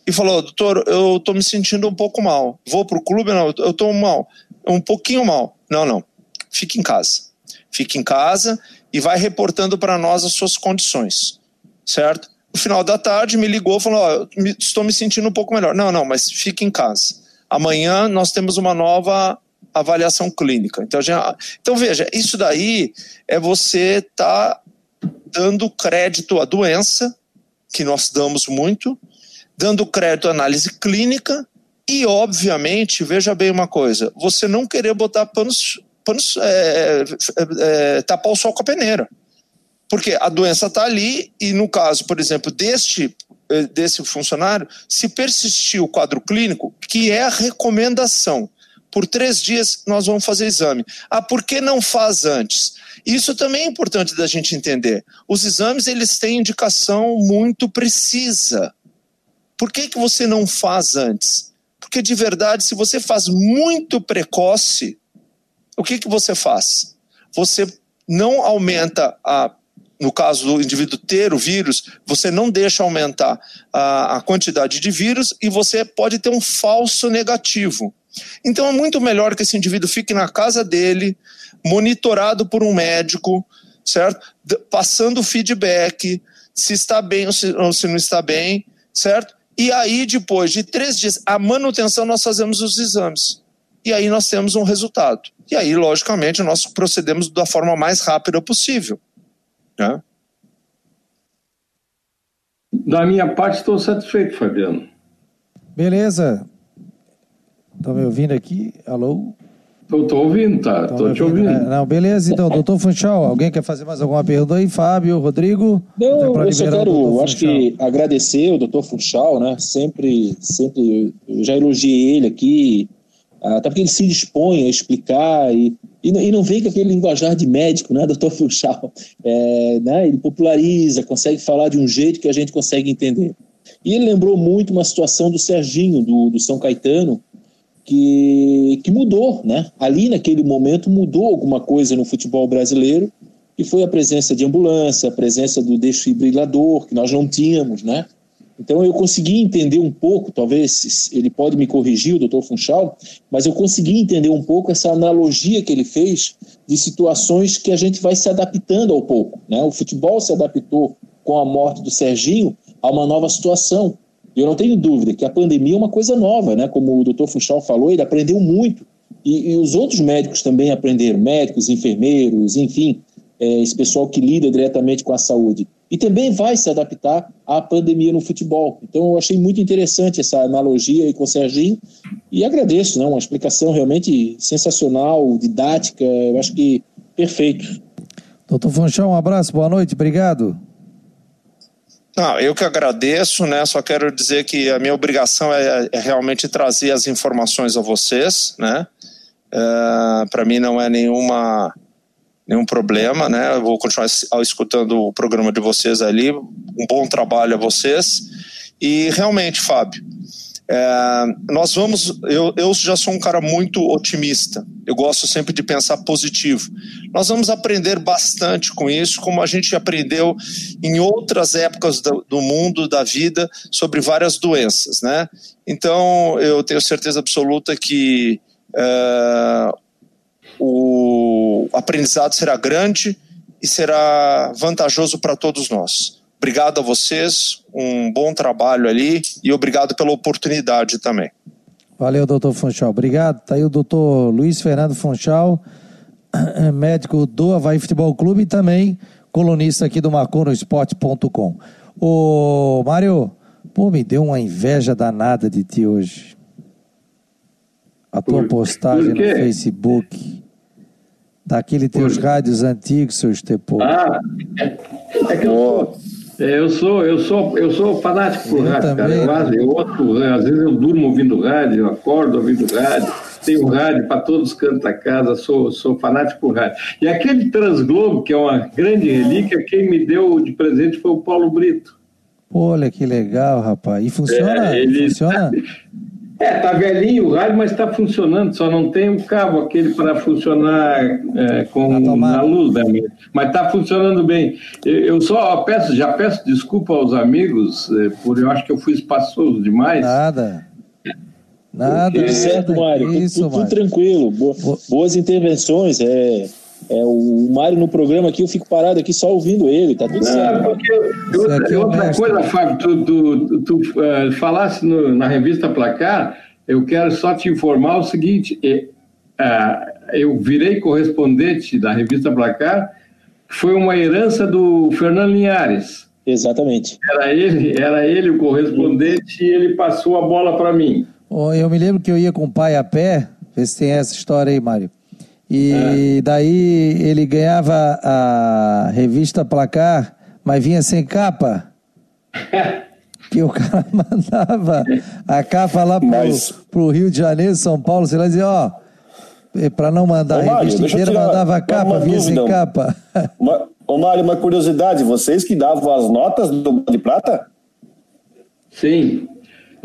e falou: Doutor, eu estou me sentindo um pouco mal. Vou para o clube? Não, eu estou mal. Um pouquinho mal. Não, não. Fique em casa. Fique em casa e vai reportando para nós as suas condições certo? No final da tarde me ligou falou: estou me sentindo um pouco melhor. Não, não, mas fique em casa. Amanhã nós temos uma nova avaliação clínica. Então, já, então veja, isso daí é você tá dando crédito à doença, que nós damos muito, dando crédito à análise clínica e, obviamente, veja bem uma coisa: você não querer botar panos, panos é, é, é, tapar o sol com a peneira. Porque a doença está ali e, no caso, por exemplo, deste, eh, desse funcionário, se persistir o quadro clínico, que é a recomendação, por três dias nós vamos fazer exame. Ah, por que não faz antes? Isso também é importante da gente entender. Os exames, eles têm indicação muito precisa. Por que, que você não faz antes? Porque, de verdade, se você faz muito precoce, o que, que você faz? Você não aumenta a no caso do indivíduo ter o vírus, você não deixa aumentar a, a, quantidade de vírus e você pode ter um falso negativo. Então é muito melhor que esse indivíduo fique na casa dele, monitorado por um médico, certo? Passando feedback, se está bem ou se, ou se não está bem, certo? E aí, depois de três dias, a manutenção, nós fazemos os exames. E aí nós temos um resultado. E aí, logicamente, nós procedemos da forma mais rápida possível. Né? Da minha parte, estou satisfeito, Fabiano. Beleza. Estão me ouvindo aqui? Alô? Estou ouvindo, tá? Estou te ouvindo. É, não, beleza, então, doutor Funchal, alguém quer fazer mais alguma pergunta aí? Fábio, Rodrigo? Não, eu só quero, acho que agradecer o doutor Funchal, né? Sempre, sempre, eu já elogiei ele aqui, até porque ele se dispõe a explicar e, e, e não vem com aquele linguajar de médico, né, doutor Funchal? É, né, ele populariza, consegue falar de um jeito que a gente consegue entender. E ele lembrou muito uma situação do Serginho, do, do São Caetano, que, que mudou, né? Ali naquele momento mudou alguma coisa no futebol brasileiro, que foi a presença de ambulância, a presença do desfibrilador, que nós não tínhamos, né? Então eu consegui entender um pouco, talvez ele pode me corrigir, o doutor Funchal, mas eu consegui entender um pouco essa analogia que ele fez de situações que a gente vai se adaptando ao pouco. Né? O futebol se adaptou com a morte do Serginho a uma nova situação. Eu não tenho dúvida que a pandemia é uma coisa nova, né? como o doutor Funchal falou, ele aprendeu muito. E, e os outros médicos também aprenderam, médicos, enfermeiros, enfim, é, esse pessoal que lida diretamente com a saúde e também vai se adaptar à pandemia no futebol. Então, eu achei muito interessante essa analogia aí com o Serginho e agradeço, né? uma explicação realmente sensacional, didática, eu acho que perfeito. Doutor Funchal, um abraço, boa noite, obrigado. Não, eu que agradeço, né? Só quero dizer que a minha obrigação é, é realmente trazer as informações a vocês, né? É, Para mim não é nenhuma nenhum problema, né? Eu vou continuar escutando o programa de vocês ali. Um bom trabalho a vocês. E realmente, Fábio, é, nós vamos. Eu, eu já sou um cara muito otimista. Eu gosto sempre de pensar positivo. Nós vamos aprender bastante com isso, como a gente aprendeu em outras épocas do, do mundo, da vida, sobre várias doenças, né? Então, eu tenho certeza absoluta que é, o aprendizado será grande e será vantajoso para todos nós. Obrigado a vocês, um bom trabalho ali e obrigado pela oportunidade também. Valeu, doutor Funchal. Obrigado. Está aí o doutor Luiz Fernando Funchal, médico do Havaí Futebol Clube e também colunista aqui do marconosport.com. Ô, Mário, pô, me deu uma inveja danada de ti hoje. A tua por, postagem por no Facebook. Daquele teus rádios antigos, seu Estepô. Ah, é que eu sou, é, eu sou, eu sou, eu sou fanático por rádio, também. cara. Eu, eu, às vezes eu durmo ouvindo rádio, eu acordo ouvindo rádio, tenho rádio para todos os cantos da casa, sou, sou fanático por rádio. E aquele Transglobo, que é uma grande relíquia, quem me deu de presente foi o Paulo Brito. Olha que legal, rapaz. E funciona? É, ele... Funciona? É, tá velhinho o rádio, mas está funcionando, só não tem o cabo aquele para funcionar é, com na luz, né? Mas está funcionando bem. Eu, eu, só peço, já peço desculpa aos amigos, é, por eu acho que eu fui espaçoso demais. Nada. Nada. Tudo certo, Mário. Isso, tudo, tudo tranquilo. boas intervenções. É, é, o Mário no programa aqui, eu fico parado aqui só ouvindo ele, tá tudo Não, certo. Porque outra, é outra coisa, Fábio, tu, tu, tu uh, falasse no, na revista Placar, eu quero só te informar o seguinte: uh, eu virei correspondente da revista Placar, foi uma herança do Fernando Linhares. Exatamente. Era ele, era ele o correspondente e ele passou a bola para mim. Oh, eu me lembro que eu ia com o pai a pé, vê se tem essa história aí, Mário. E é. daí ele ganhava a revista Placar, mas vinha sem capa. que o cara mandava a capa lá pro, mas... pro Rio de Janeiro, São Paulo, sei lá, dizia, ó, para não mandar Ô, a revista inteira, tirar, mandava a capa, vinha dúvida. sem capa. Uma, ô Mário, uma curiosidade, vocês que davam as notas do de prata? Sim.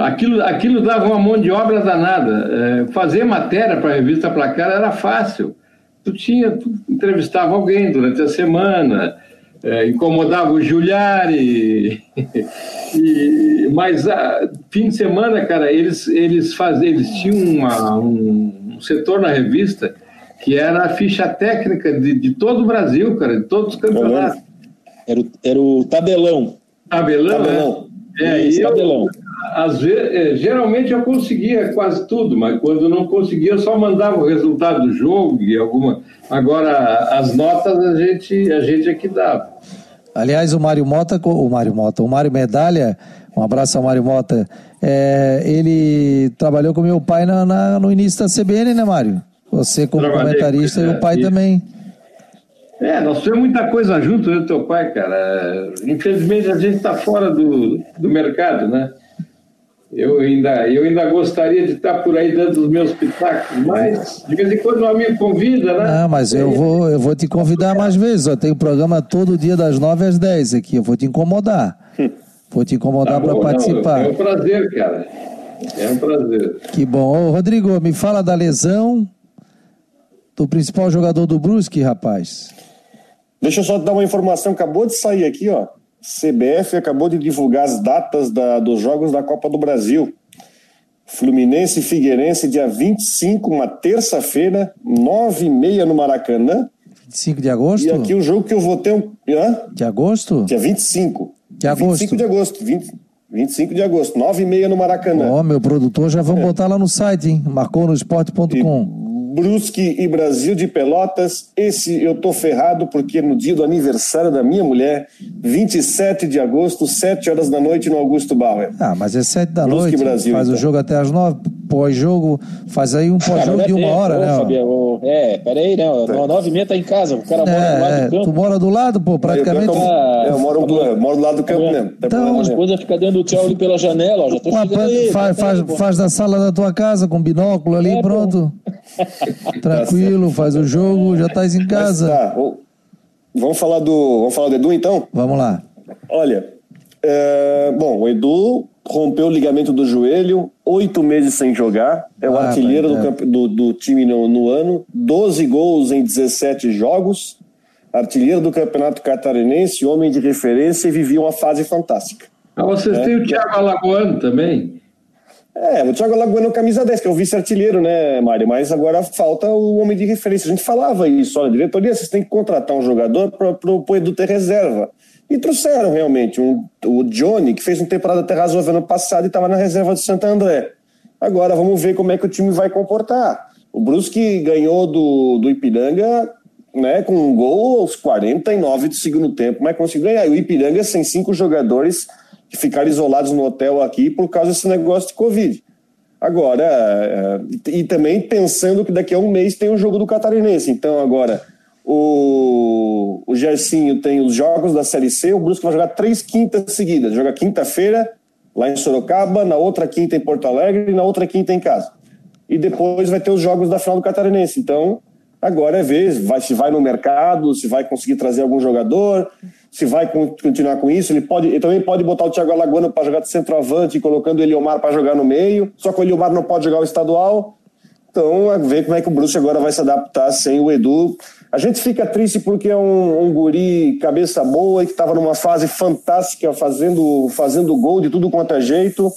Aquilo, aquilo dava uma mão de obra danada. É, fazer matéria para a revista Placar era fácil. Tu tinha, tu entrevistava alguém durante a semana, é, incomodava o Giuliari, e, mas a, ah, fim de semana, cara, eles, eles faziam, eles tinham uma, um, um setor na revista que era a ficha técnica de, de todo o Brasil, cara, de todos os campeonatos. Era o, era o tabelão. Tabelão, tabelão. é. É, Isso, eu, tabelão às vezes, é, geralmente eu conseguia quase tudo, mas quando não conseguia, eu só mandava o resultado do jogo e alguma. Agora, as notas a gente, a gente é que dava. Aliás, o Mário Mota, o Mário Mota, o Mário Medalha, um abraço ao Mário Mota, é, ele trabalhou com meu pai na, na, no início da CBN, né, Mário? Você como Trabalhei, comentarista e o pai também. É, nós fizemos muita coisa junto, eu e teu pai, cara. Infelizmente a gente está fora do, do mercado, né? Eu ainda, eu ainda gostaria de estar por aí dando os meus pitacos, mas de vez em quando um amigo convida, né? Não, mas eu vou, eu vou te convidar mais vezes. Eu tenho programa todo dia das 9 às 10 aqui. Eu vou te incomodar. Vou te incomodar tá para participar. é um prazer, cara. É um prazer. Que bom. Ô, Rodrigo, me fala da lesão do principal jogador do Brusque, rapaz. Deixa eu só dar uma informação. Acabou de sair aqui, ó. CBF acabou de divulgar as datas da, dos jogos da Copa do Brasil. Fluminense e Figueirense, dia 25, uma terça-feira, 9h30 no Maracanã. 25 de agosto? E aqui o jogo que eu vou ter. Um... Hã? De agosto? Dia 25. De agosto. 25 de agosto. 20... 25 de agosto, 9h30 no Maracanã. Ó, oh, meu produtor, já vamos é. botar lá no site, hein? Marcou no esporte.com. Brusque e Brasil de Pelotas. Esse eu tô ferrado porque no dia do aniversário da minha mulher, 27 de agosto, 7 horas da noite no Augusto Bauer. Ah, mas é 7 da Brusque noite, Brasil, faz então. o jogo até as 9, pós-jogo, faz aí um pós-jogo de uma hora, né? Fabiano, é, peraí, né? Tá. 9 e meia tá em casa, o cara mora é, do lado do campo. Tu mora do lado, pô, praticamente. Eu, eu, eu, moro, eu moro do lado do campo mesmo. Então, a esposa fica dando tchau ali pela janela, ó, já tô chegando aí, faz, faz, faz da sala da tua casa com binóculo ali, é, pronto. Tranquilo, faz o jogo, já estás em casa. Tá, vamos falar do. Vamos falar do Edu então? Vamos lá. Olha, é, bom, o Edu rompeu o ligamento do joelho, oito meses sem jogar, é o ah, artilheiro do, é. do, do, time no, no, ano, 12 gols em 17 jogos, artilheiro do campeonato catarinense, homem de referência e vivia uma fase fantástica. Ah, vocês é. têm o Thiago Alagoano também? É, o Thiago Alagoano é camisa 10, que é o vice-artilheiro, né, Mário? Mas agora falta o homem de referência. A gente falava isso, olha, diretoria, vocês têm que contratar um jogador para o Edu ter reserva. E trouxeram realmente um, o Johnny, que fez uma temporada até razoável ano passado e estava na reserva do Santo André. Agora vamos ver como é que o time vai comportar. O Brusque ganhou do, do Ipiranga né, com um gol aos 49 do segundo tempo, mas conseguiu ganhar. E o Ipiranga sem cinco jogadores que ficaram isolados no hotel aqui por causa desse negócio de Covid. Agora, é, e também pensando que daqui a um mês tem o jogo do Catarinense. Então, agora, o, o Gersinho tem os jogos da Série C, o Brusque vai jogar três quintas seguidas. Joga quinta-feira lá em Sorocaba, na outra quinta em Porto Alegre e na outra quinta em casa. E depois vai ter os jogos da final do Catarinense. Então, agora é ver vai, se vai no mercado, se vai conseguir trazer algum jogador, se vai continuar com isso. Ele, pode, ele também pode botar o Thiago Alagoano para jogar de centroavante, colocando o Eliomar para jogar no meio. Só que o Eliomar não pode jogar o estadual. Então, ver como é que o Bruce agora vai se adaptar sem o Edu. A gente fica triste porque é um, um guri cabeça boa e que estava numa fase fantástica, fazendo, fazendo gol de tudo quanto é jeito.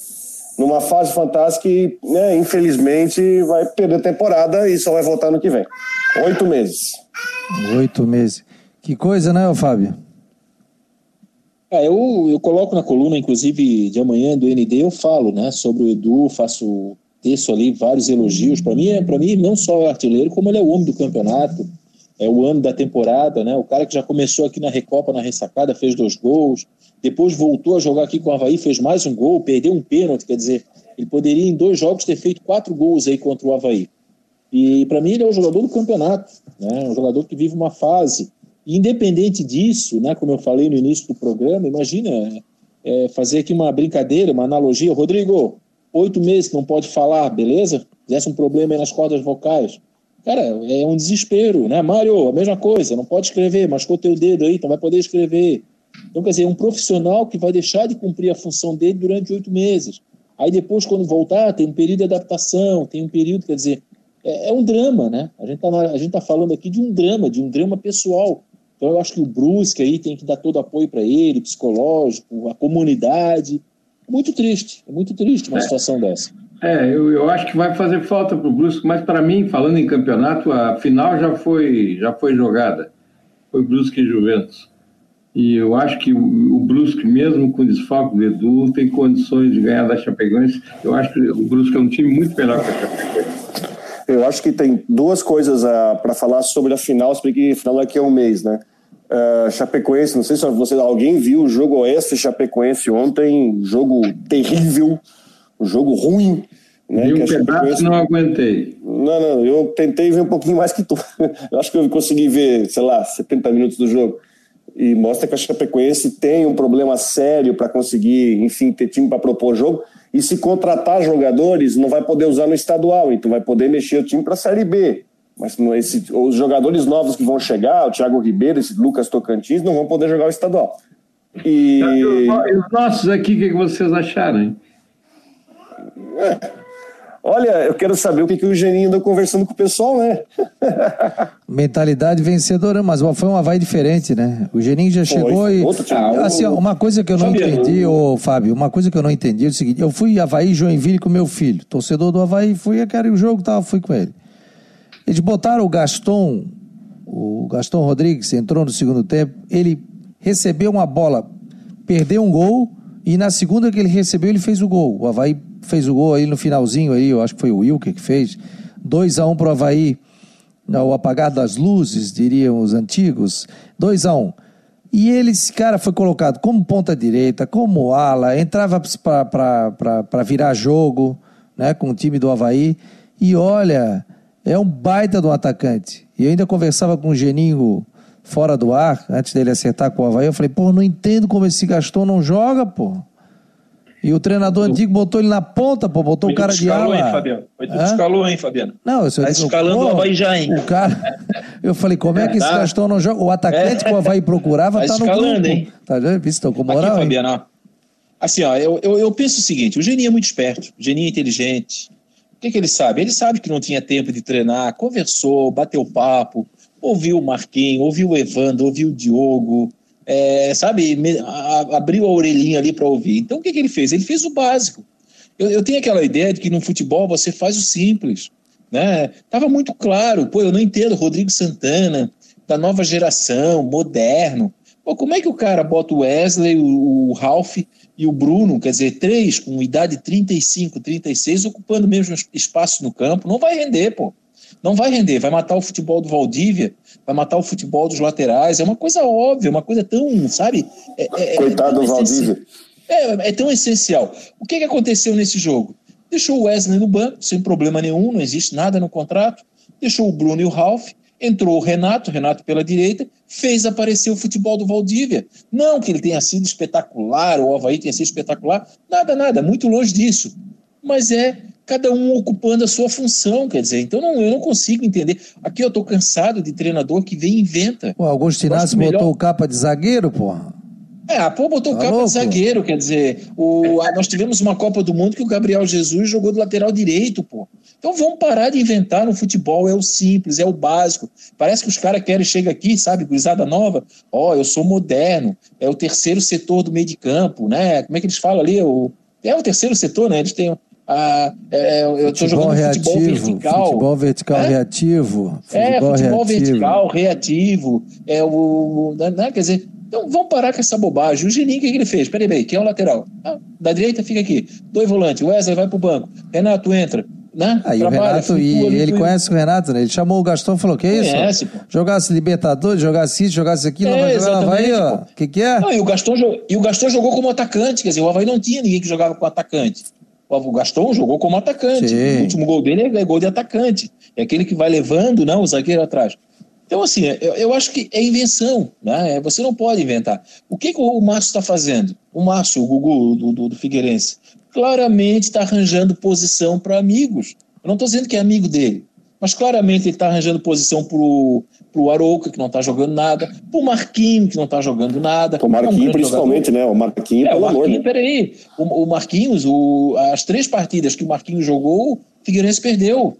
Numa fase fantástica e, né, infelizmente, vai perder a temporada e só vai voltar no que vem. Oito meses. Oito meses. Que coisa, né, Fábio? É, eu, eu coloco na coluna, inclusive, de amanhã do ND, eu falo né, sobre o Edu, faço texto ali, vários elogios. Para mim, é, para mim, não só é artilheiro, como ele é o homem do campeonato, é o ano da temporada, né? O cara que já começou aqui na Recopa, na ressacada, fez dois gols, depois voltou a jogar aqui com o Havaí, fez mais um gol, perdeu um pênalti, quer dizer, ele poderia em dois jogos ter feito quatro gols aí contra o Havaí. E para mim ele é o jogador do campeonato, né? Um jogador que vive uma fase Independente disso, né, como eu falei no início do programa, imagina é, fazer aqui uma brincadeira, uma analogia. Rodrigo, oito meses não pode falar, beleza? Fizesse um problema aí nas cordas vocais. Cara, é um desespero, né? Mário, a mesma coisa, não pode escrever, machucou teu dedo aí, não vai poder escrever. Então, quer dizer, é um profissional que vai deixar de cumprir a função dele durante oito meses. Aí depois, quando voltar, tem um período de adaptação, tem um período, quer dizer, é, é um drama, né? A gente está tá falando aqui de um drama, de um drama pessoal. Então eu acho que o Brusque aí tem que dar todo apoio para ele, psicológico, a comunidade. É muito triste, é muito triste uma é, situação dessa. É, eu, eu acho que vai fazer falta para o Brusque, mas para mim, falando em campeonato, a final já foi, já foi jogada. Foi Brusque e Juventus. E eu acho que o, o Brusque, mesmo com desfalque do Edu, tem condições de ganhar da Chapecoense. Eu acho que o Brusque é um time muito melhor que a Chapecoense. Eu acho que tem duas coisas para falar sobre a final, porque a final daqui a um mês, né? Uh, Chapecoense, não sei se você, alguém viu o jogo Oeste Chapecoense ontem, jogo terrível, um jogo ruim. Né, Vi um pedaço Chapecoense... não aguentei. Não, não, eu tentei ver um pouquinho mais que tu. eu acho que eu consegui ver, sei lá, 70 minutos do jogo. E mostra que a Chapecoense tem um problema sério para conseguir, enfim, ter time para propor jogo. E se contratar jogadores, não vai poder usar no estadual, então vai poder mexer o time para a Série B. Mas esse, os jogadores novos que vão chegar, o Thiago Ribeiro, esse Lucas Tocantins, não vão poder jogar o estadual. E, e os nossos aqui, o que vocês acharam? Hein? É. Olha, eu quero saber o que, que o Geninho anda conversando com o pessoal, né? Mentalidade vencedora, mas foi um Havaí diferente, né? O Geninho já foi, chegou e. Assim, uma coisa que eu não Fabiano. entendi, ô Fábio, uma coisa que eu não entendi é o seguinte: eu fui Havaí Joinville com meu filho, torcedor do Havaí, fui, eu quero o jogo, tava, fui com ele. Eles botaram o Gaston, o Gaston Rodrigues entrou no segundo tempo, ele recebeu uma bola, perdeu um gol, e na segunda que ele recebeu, ele fez o gol. O Havaí fez o gol aí no finalzinho aí, eu acho que foi o Wilker que fez. 2 a 1 um pro Havaí o apagar das luzes, diriam os antigos, 2 a 1 um. E ele, esse cara foi colocado como ponta direita, como ala, entrava para virar jogo né, com o time do Havaí. E olha, é um baita do atacante. E eu ainda conversava com o Geninho fora do ar, antes dele acertar com o Havaí. Eu falei, pô, não entendo como esse Gaston não joga, pô. E o treinador antigo botou ele na ponta, pô, botou o cara de ala. Hein, Fabiano? Escalou, hein, Fabiano? Não, eu tá escalando pô, o Havaí já, hein? O cara... Eu falei, como é que esse Gastão não joga? O atacante é. que o Havaí procurava tá, tá no grupo. Hein? Tá vendo? Estão com moral. Aqui, Fabiano, ó. Assim, ó, eu, eu, eu, penso o seguinte, o Geninho é muito esperto, o Geninho é inteligente. Que, que ele sabe? Ele sabe que não tinha tempo de treinar, conversou, bateu papo, ouviu o Marquinhos, ouviu o Evandro, ouviu o Diogo, é, sabe, me, a, abriu a orelhinha ali para ouvir. Então o que, que ele fez? Ele fez o básico. Eu, eu, tenho aquela ideia de que no futebol você faz o simples. Né? Tava muito claro, pô, eu não entendo Rodrigo Santana, da nova geração, moderno. Pô, como é que o cara bota o Wesley, o, o Ralph e o Bruno, quer dizer, três com idade 35, 36, ocupando o mesmo espaço no campo? Não vai render, pô. Não vai render, vai matar o futebol do Valdívia, vai matar o futebol dos laterais. É uma coisa óbvia, uma coisa tão, sabe? É, é, é Coitado é do Valdívia. É, é tão essencial. O que, que aconteceu nesse jogo? Deixou o Wesley no banco, sem problema nenhum, não existe nada no contrato. Deixou o Bruno e o Ralph. Entrou o Renato, Renato pela direita, fez aparecer o futebol do Valdívia. Não que ele tenha sido espetacular, ou o Havaí tenha sido espetacular, nada, nada, muito longe disso. Mas é cada um ocupando a sua função, quer dizer, então não, eu não consigo entender. Aqui eu tô cansado de treinador que vem e inventa. O Augusto Inácio melhor... botou o capa de zagueiro, porra. É, pô, botou tá capa louco? de zagueiro, quer dizer, o, a, nós tivemos uma Copa do Mundo que o Gabriel Jesus jogou do lateral direito, pô. Então vamos parar de inventar no futebol, é o simples, é o básico. Parece que os caras querem, chega aqui, sabe, gurizada nova, ó, oh, eu sou moderno, é o terceiro setor do meio de campo, né? Como é que eles falam ali? O, é o terceiro setor, né? Eles têm ah, é, eu estou jogando reativo, futebol vertical. Futebol vertical é? reativo. É, futebol é, futebol reativo. vertical, reativo. É o, né, quer dizer, então vamos parar com essa bobagem. O Geninho, o que, ele fez? Peraí, peraí, quem é o lateral? Ah, da direita fica aqui. Dois volantes. Wesley vai pro banco. Renato entra. Né? Aí Trabalha, o Renato, e ele conhece o Renato, né? Ele chamou o Gastão e falou: Que isso? Conhece, pô. Jogasse Libertadores, jogasse isso, jogasse aquilo, é, vai jogar Havaí, ó. O que, que é? Não, e, o Gastão, e o Gastão jogou como atacante, quer dizer, o Havaí não tinha ninguém que jogava como atacante. O Gaston jogou como atacante. Sim. O último gol dele é gol de atacante. É aquele que vai levando não, o zagueiro atrás. Então, assim, eu, eu acho que é invenção. Né? É, você não pode inventar. O que, que o Márcio está fazendo? O Márcio, o Gugu do, do, do Figueirense, claramente está arranjando posição para amigos. Eu não estou dizendo que é amigo dele, mas claramente ele está arranjando posição para o Arouca, que não está jogando nada, para o Marquinhos, que não está jogando nada. O Marquinhos, é um principalmente, jogador. né? O Marquinhos, é, pelo o Marquinhos, amor, né? peraí. O, o Marquinhos, o, as três partidas que o Marquinhos jogou, o Figueirense perdeu.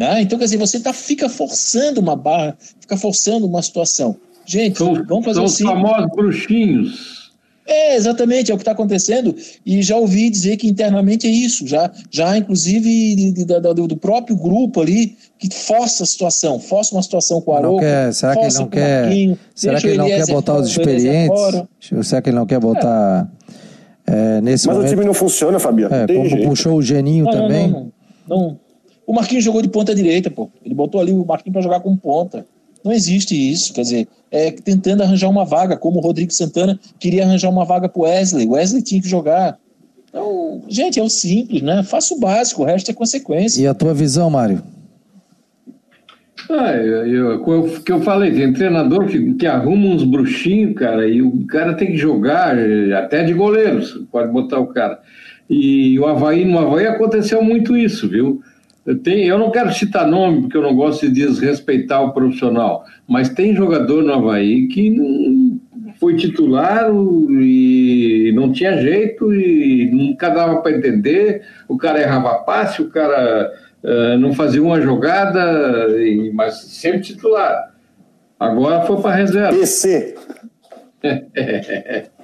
Né? Então, quer dizer, você tá, fica forçando uma barra, fica forçando uma situação. Gente, são, vamos fazer são assim. São os famosos bruxinhos. É, exatamente, é o que está acontecendo. E já ouvi dizer que internamente é isso. Já, já inclusive, do, do, próprio grupo ali, que força a situação, força uma situação com o Arouca. será que ele não quer, será que ele não quer botar os experientes? Será que ele não quer botar nesse Mas momento? o time não funciona, Fabiano. É, como jeito. puxou o Geninho não, também. Não, não, não, O Marquinhos jogou de ponta direita, pô. Ele botou ali o Marquinhos para jogar com ponta. Não existe isso, quer dizer, é tentando arranjar uma vaga, como o Rodrigo Santana queria arranjar uma vaga para o Wesley. O Wesley tinha que jogar. Então, gente, é o simples, né? Faça o básico, o resto é consequência. E a tua visão, Mário? Ah, eu, eu, que eu falei, tem treinador que, que arruma uns bruxinhos, cara, e o cara tem que jogar, até de goleiros, pode botar o cara. E o Havaí, no Havaí aconteceu muito isso, viu? Tem, eu não quero citar nome, porque eu não gosto de desrespeitar o profissional, mas tem jogador no Havaí que foi titular e não tinha jeito e nunca dava para entender. O cara errava passe, o cara uh, não fazia uma jogada, mas sempre titular. Agora foi para reserva. PC.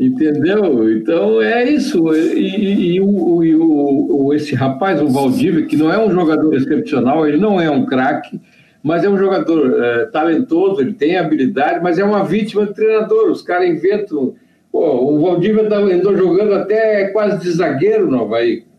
Entendeu? Então é isso. E, e, o, e o, esse rapaz, o Valdívia, que não é um jogador excepcional, ele não é um craque, mas é um jogador é, talentoso, ele tem habilidade, mas é uma vítima do treinador. Os caras inventam. Pô, o Valdívia tá, andou jogando até quase de zagueiro no Havaí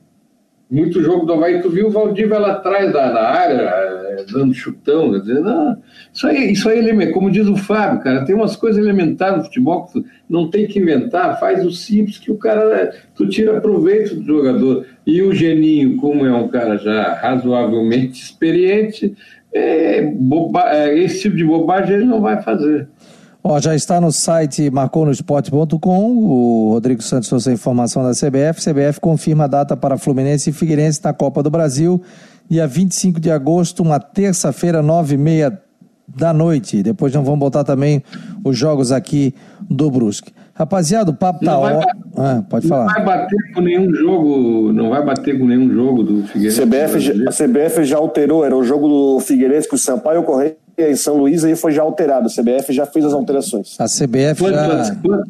muito jogo do Havaí, tu viu o Valdívia lá atrás da, área, eh, dando chutão, dizendo, isso aí, isso aí, como diz o Fábio, cara, tem umas coisas elementares no futebol que tu não tem que inventar, faz o simples que o cara, tu tira proveito do jogador. E o Geninho, como é um cara já razoavelmente experiente, é, boba, é, esse tipo de bobagem ele não vai fazer. Ó, já está no site marconosport.com. O Rodrigo Santos trouxe a informação da CBF. CBF confirma a data para Fluminense e Figueirense na Copa do Brasil, dia 25 de agosto, uma terça-feira, nove e meia da noite. Depois nós vamos botar também os jogos aqui do Brusque. Rapaziada, o papo tá ó... ah, pode falar. Não vai bater com nenhum jogo, não vai bater com nenhum jogo do Figueirense. CBF, a CBF já alterou, era o jogo do Figueirense com o Sampaio Correia em São Luís aí foi já alterado. A CBF já fez as alterações. A CBF quantas, já... Quantas,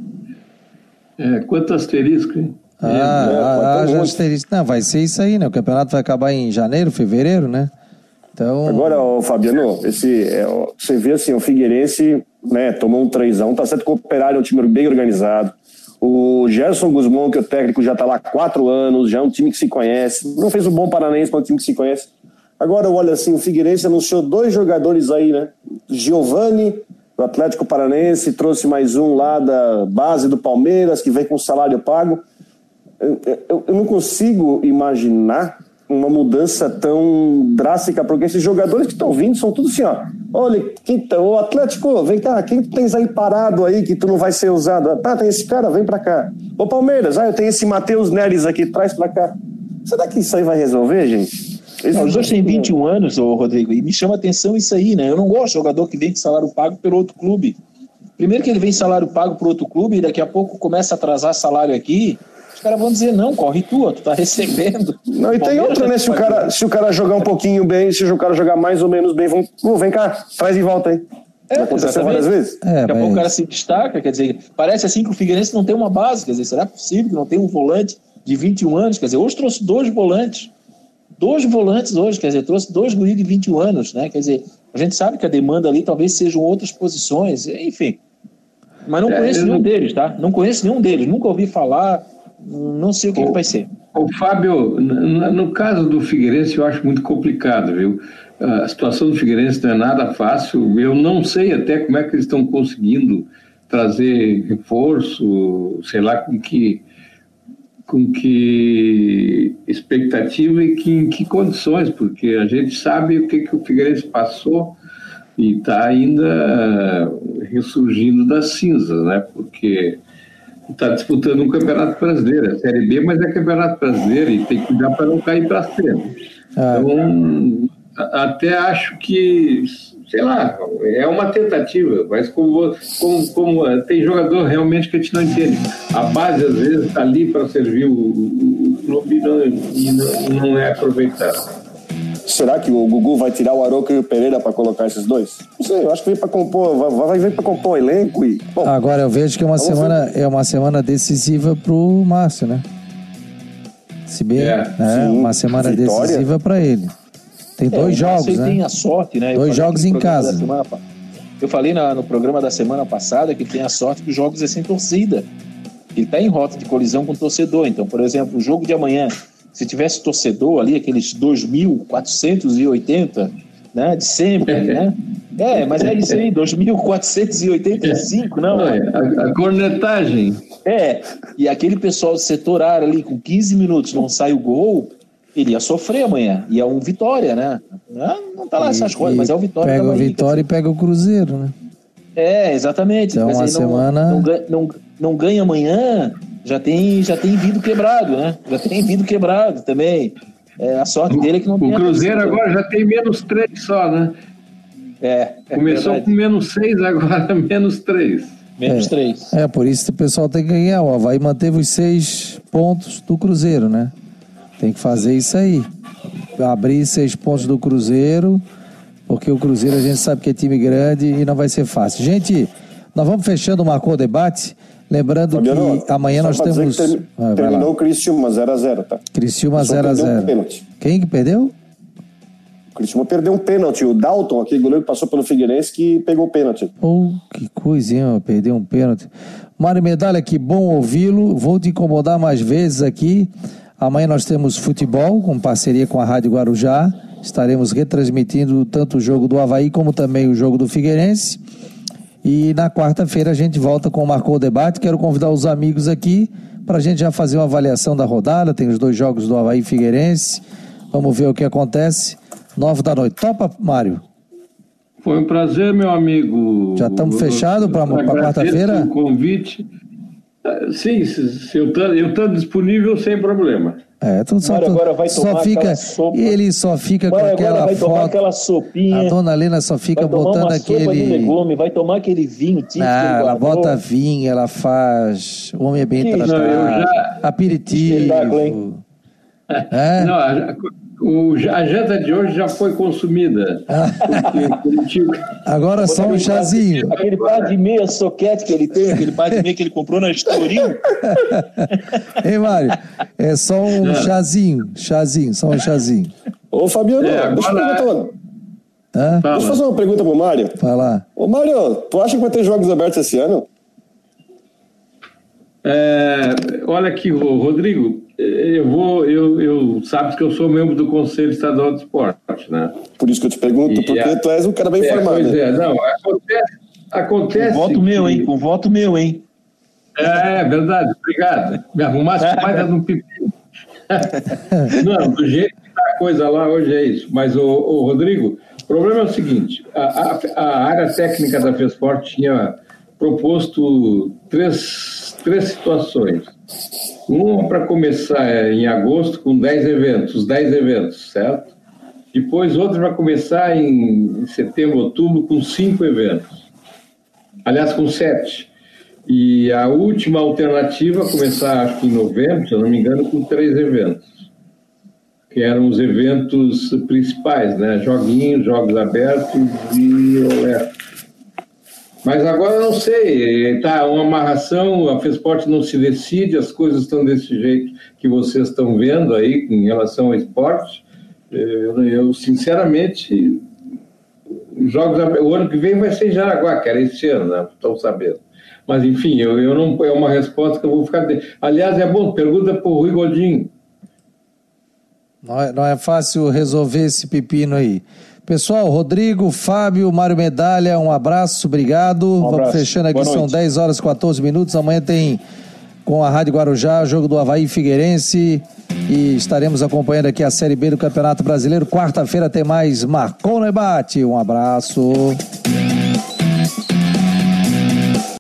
é, quanto asterisco, hein? Ah, é, ah, ah asterisco. Não, vai ser isso aí, né? O campeonato vai acabar em janeiro, fevereiro, né? Então... Agora, ó, Fabiano, esse, é, você vê assim, o Figueirense né, tomou um 3x1, tá certo que o Operário é um time bem organizado. O Gerson Guzmão, que é o técnico, já está lá há quatro anos, já é um time que se conhece. Não fez um bom Paranense, mas é um time que se conhece. Agora, olha assim, o Figueirense anunciou dois jogadores aí, né? Giovani, do Atlético Paranense, trouxe mais um lá da base do Palmeiras, que vem com salário pago. Eu, eu, eu não consigo imaginar uma mudança tão drástica, porque esses jogadores que estão vindo são tudo assim, ó. Olha, quem tá, o Atlético, vem cá, quem tens aí parado aí que tu não vai ser usado? Ah, tem esse cara, vem pra cá. O Palmeiras, ah, eu tenho esse Matheus Neres aqui, traz pra cá. Será que isso aí vai resolver, gente? Não, os dois têm 21 anos, ô Rodrigo, e me chama atenção isso aí, né? Eu não gosto de jogador que vem de salário pago pelo outro clube. Primeiro que ele vem salário pago por outro clube e daqui a pouco começa a atrasar salário aqui, caras vão dizer, não, corre tua, tu tá recebendo. Não, e tem outra, né? Se o, cara, se o cara jogar um pouquinho bem, se o cara jogar mais ou menos bem, vão, oh, vem cá, traz de volta aí. É, aconteceu várias vezes. É, Daqui a pouco o cara se destaca, quer dizer, parece assim que o Figueirense não tem uma base, quer dizer, será possível que não tem um volante de 21 anos? Quer dizer, hoje trouxe dois volantes dois volantes hoje, quer dizer, trouxe dois guris de 21 anos, né? Quer dizer, a gente sabe que a demanda ali talvez sejam outras posições, enfim. Mas não é, conheço nenhum não... deles, tá? Não conheço nenhum deles, nunca ouvi falar, não sei o que, o, que vai ser. O Fábio, no, caso do Figueirense, eu acho muito complicado, viu? A situação do Figueirense não é nada fácil. Eu não sei até como é que eles estão conseguindo trazer reforço, sei lá com que com que expectativa e que, em que condições, porque a gente sabe o que, que o Figueirense passou e está ainda ressurgindo das cinzas, né? Porque está disputando um campeonato brasileiro, é Série B, mas é campeonato brasileiro e tem que cuidar para não cair para cima. Ah, então, até acho que sei lá, é uma tentativa, mas como, como, como eh, tem jogador realmente que a gente não entende. A base, às vezes, está ali para servir o, o, clube e, não, e não, não, é aproveitado. Será que o Gugu vai tirar o Aroca e o Pereira para colocar esses dois? Não sei, eu acho que vem para compor, vai, vai vir para compor o elenco e. Bom, Agora eu vejo que é uma semana ver. é uma semana decisiva pro Márcio, né? Se bem, é, é uma semana Vitória. decisiva para ele. Tem é, dois jogos, né? tem a sorte, né? Dois jogos em casa. Semana, eu falei na, no programa da semana passada que tem a sorte que os jogos é sem torcida. Ele está em rota de colisão com o torcedor. Então, por exemplo, o jogo de amanhã, se tivesse torcedor ali, aqueles 2.480, né, de sempre, né? É, mas é isso aí, 2.485, não? A, a cornetagem. É, e aquele pessoal do setor área ali, com 15 minutos não sai o gol, ele ia sofrer amanhã. E é um Vitória, né? Não tá lá essas coisas, mas é o Vitória. Pega o Vitória e pega o Cruzeiro, né? É, exatamente. Então, uma semana... Não, não, não, ganha amanhã, já tem, já tem vindo quebrado, né? Já tem vindo quebrado também. É, a sorte dele é que não o tem. O Cruzeiro agora já tem menos três só, né? É. é Começou verdade. com menos seis, agora menos três. Menos é, três. É, por isso que o pessoal tem que ganhar. O Havaí manteve os seis pontos do Cruzeiro, né? Tem que fazer isso aí. abrir seis pontos do Cruzeiro, porque o Cruzeiro a gente sabe que é time grande e não vai ser fácil. Gente, nós vamos fechando o Marcou Debate. Lembrando Fabiano, que amanhã nós temos. Ah, terminou o Criciúma 0x0, tá? Criciúma 0x0. Um Quem que perdeu? O Criciúma perdeu um pênalti. O Dalton, aquele goleiro que passou pelo Figueirense, que pegou o pênalti. Oh, que coisinha, perdeu um pênalti. Mário Medalha, que bom ouvi-lo. Vou te incomodar mais vezes aqui. Amanhã nós temos futebol, com parceria com a Rádio Guarujá. Estaremos retransmitindo tanto o jogo do Havaí como também o jogo do Figueirense. E na quarta-feira a gente volta com o Marcou o Debate. Quero convidar os amigos aqui para a gente já fazer uma avaliação da rodada. Tem os dois jogos do Havaí Figueirense. Vamos ver o que acontece. Nove da noite. Topa, Mário? Foi um prazer, meu amigo. Já estamos fechados para quarta-feira? o convite. Ah, sim, se eu estou disponível sem problema. É, tudo só, agora vai só fica, sopa. ele só fica Mário com aquela vai foto. aquela sopinha. A dona Lena só fica botando aquele. Sopa de legume, vai tomar aquele vinho típico. Ah, ela bota vinho, ela faz. O homem é bem tratado. Já... Aperitivo. É? Não, o, a janta de hoje já foi consumida. Agora só um chazinho. Aquele par de meia soquete que ele tem, aquele par de meia que ele comprou na Estoril. Ei, Mário, é só um é. chazinho, chazinho, só um chazinho. Ô, Fabiano, é, agora... deixa eu perguntar Deixa eu fazer uma pergunta pro Mário. Vai lá. Ô, Mário, tu acha que vai ter jogos abertos esse ano? É, olha aqui, Rodrigo, eu vou, eu, eu sabes que eu sou membro do Conselho Estadual de Esporte, né? Por isso que eu te pergunto, e porque a, tu és um cara bem é, informado. Pois é, não, acontece. acontece com voto que, meu, hein? Com voto meu, hein? É, verdade, obrigado. Me arrumasse mais no pipi. não, do jeito que tá a coisa lá hoje é isso. Mas, o, o Rodrigo, o problema é o seguinte: a, a, a área técnica da FESPORT tinha proposto três, três situações uma para começar em agosto com 10 eventos, 10 eventos, certo? Depois outra para começar em setembro, outubro com cinco eventos. Aliás, com sete. E a última alternativa começar, acho que em novembro, se eu não me engano, com três eventos. Que eram os eventos principais, né? Joguinhos, jogos abertos e. Mas agora não sei, tá uma amarração, a FESPORT não se decide, as coisas estão desse jeito que vocês estão vendo aí em relação ao esporte. Eu, eu sinceramente, jogos, o ano que vem vai ser em Jaraguá, que era esse ano, né? Estão sabendo. Mas enfim, eu, eu não é uma resposta que eu vou ficar. Aliás, é bom, pergunta para o Rui Godinho. Não é, não é fácil resolver esse pepino aí. Pessoal, Rodrigo, Fábio, Mário Medalha, um abraço, obrigado. Um abraço. Vamos fechando aqui, são 10 horas e 14 minutos. Amanhã tem com a Rádio Guarujá, jogo do Havaí Figueirense. E estaremos acompanhando aqui a Série B do Campeonato Brasileiro. Quarta-feira tem mais Marcou no Debate. Um abraço.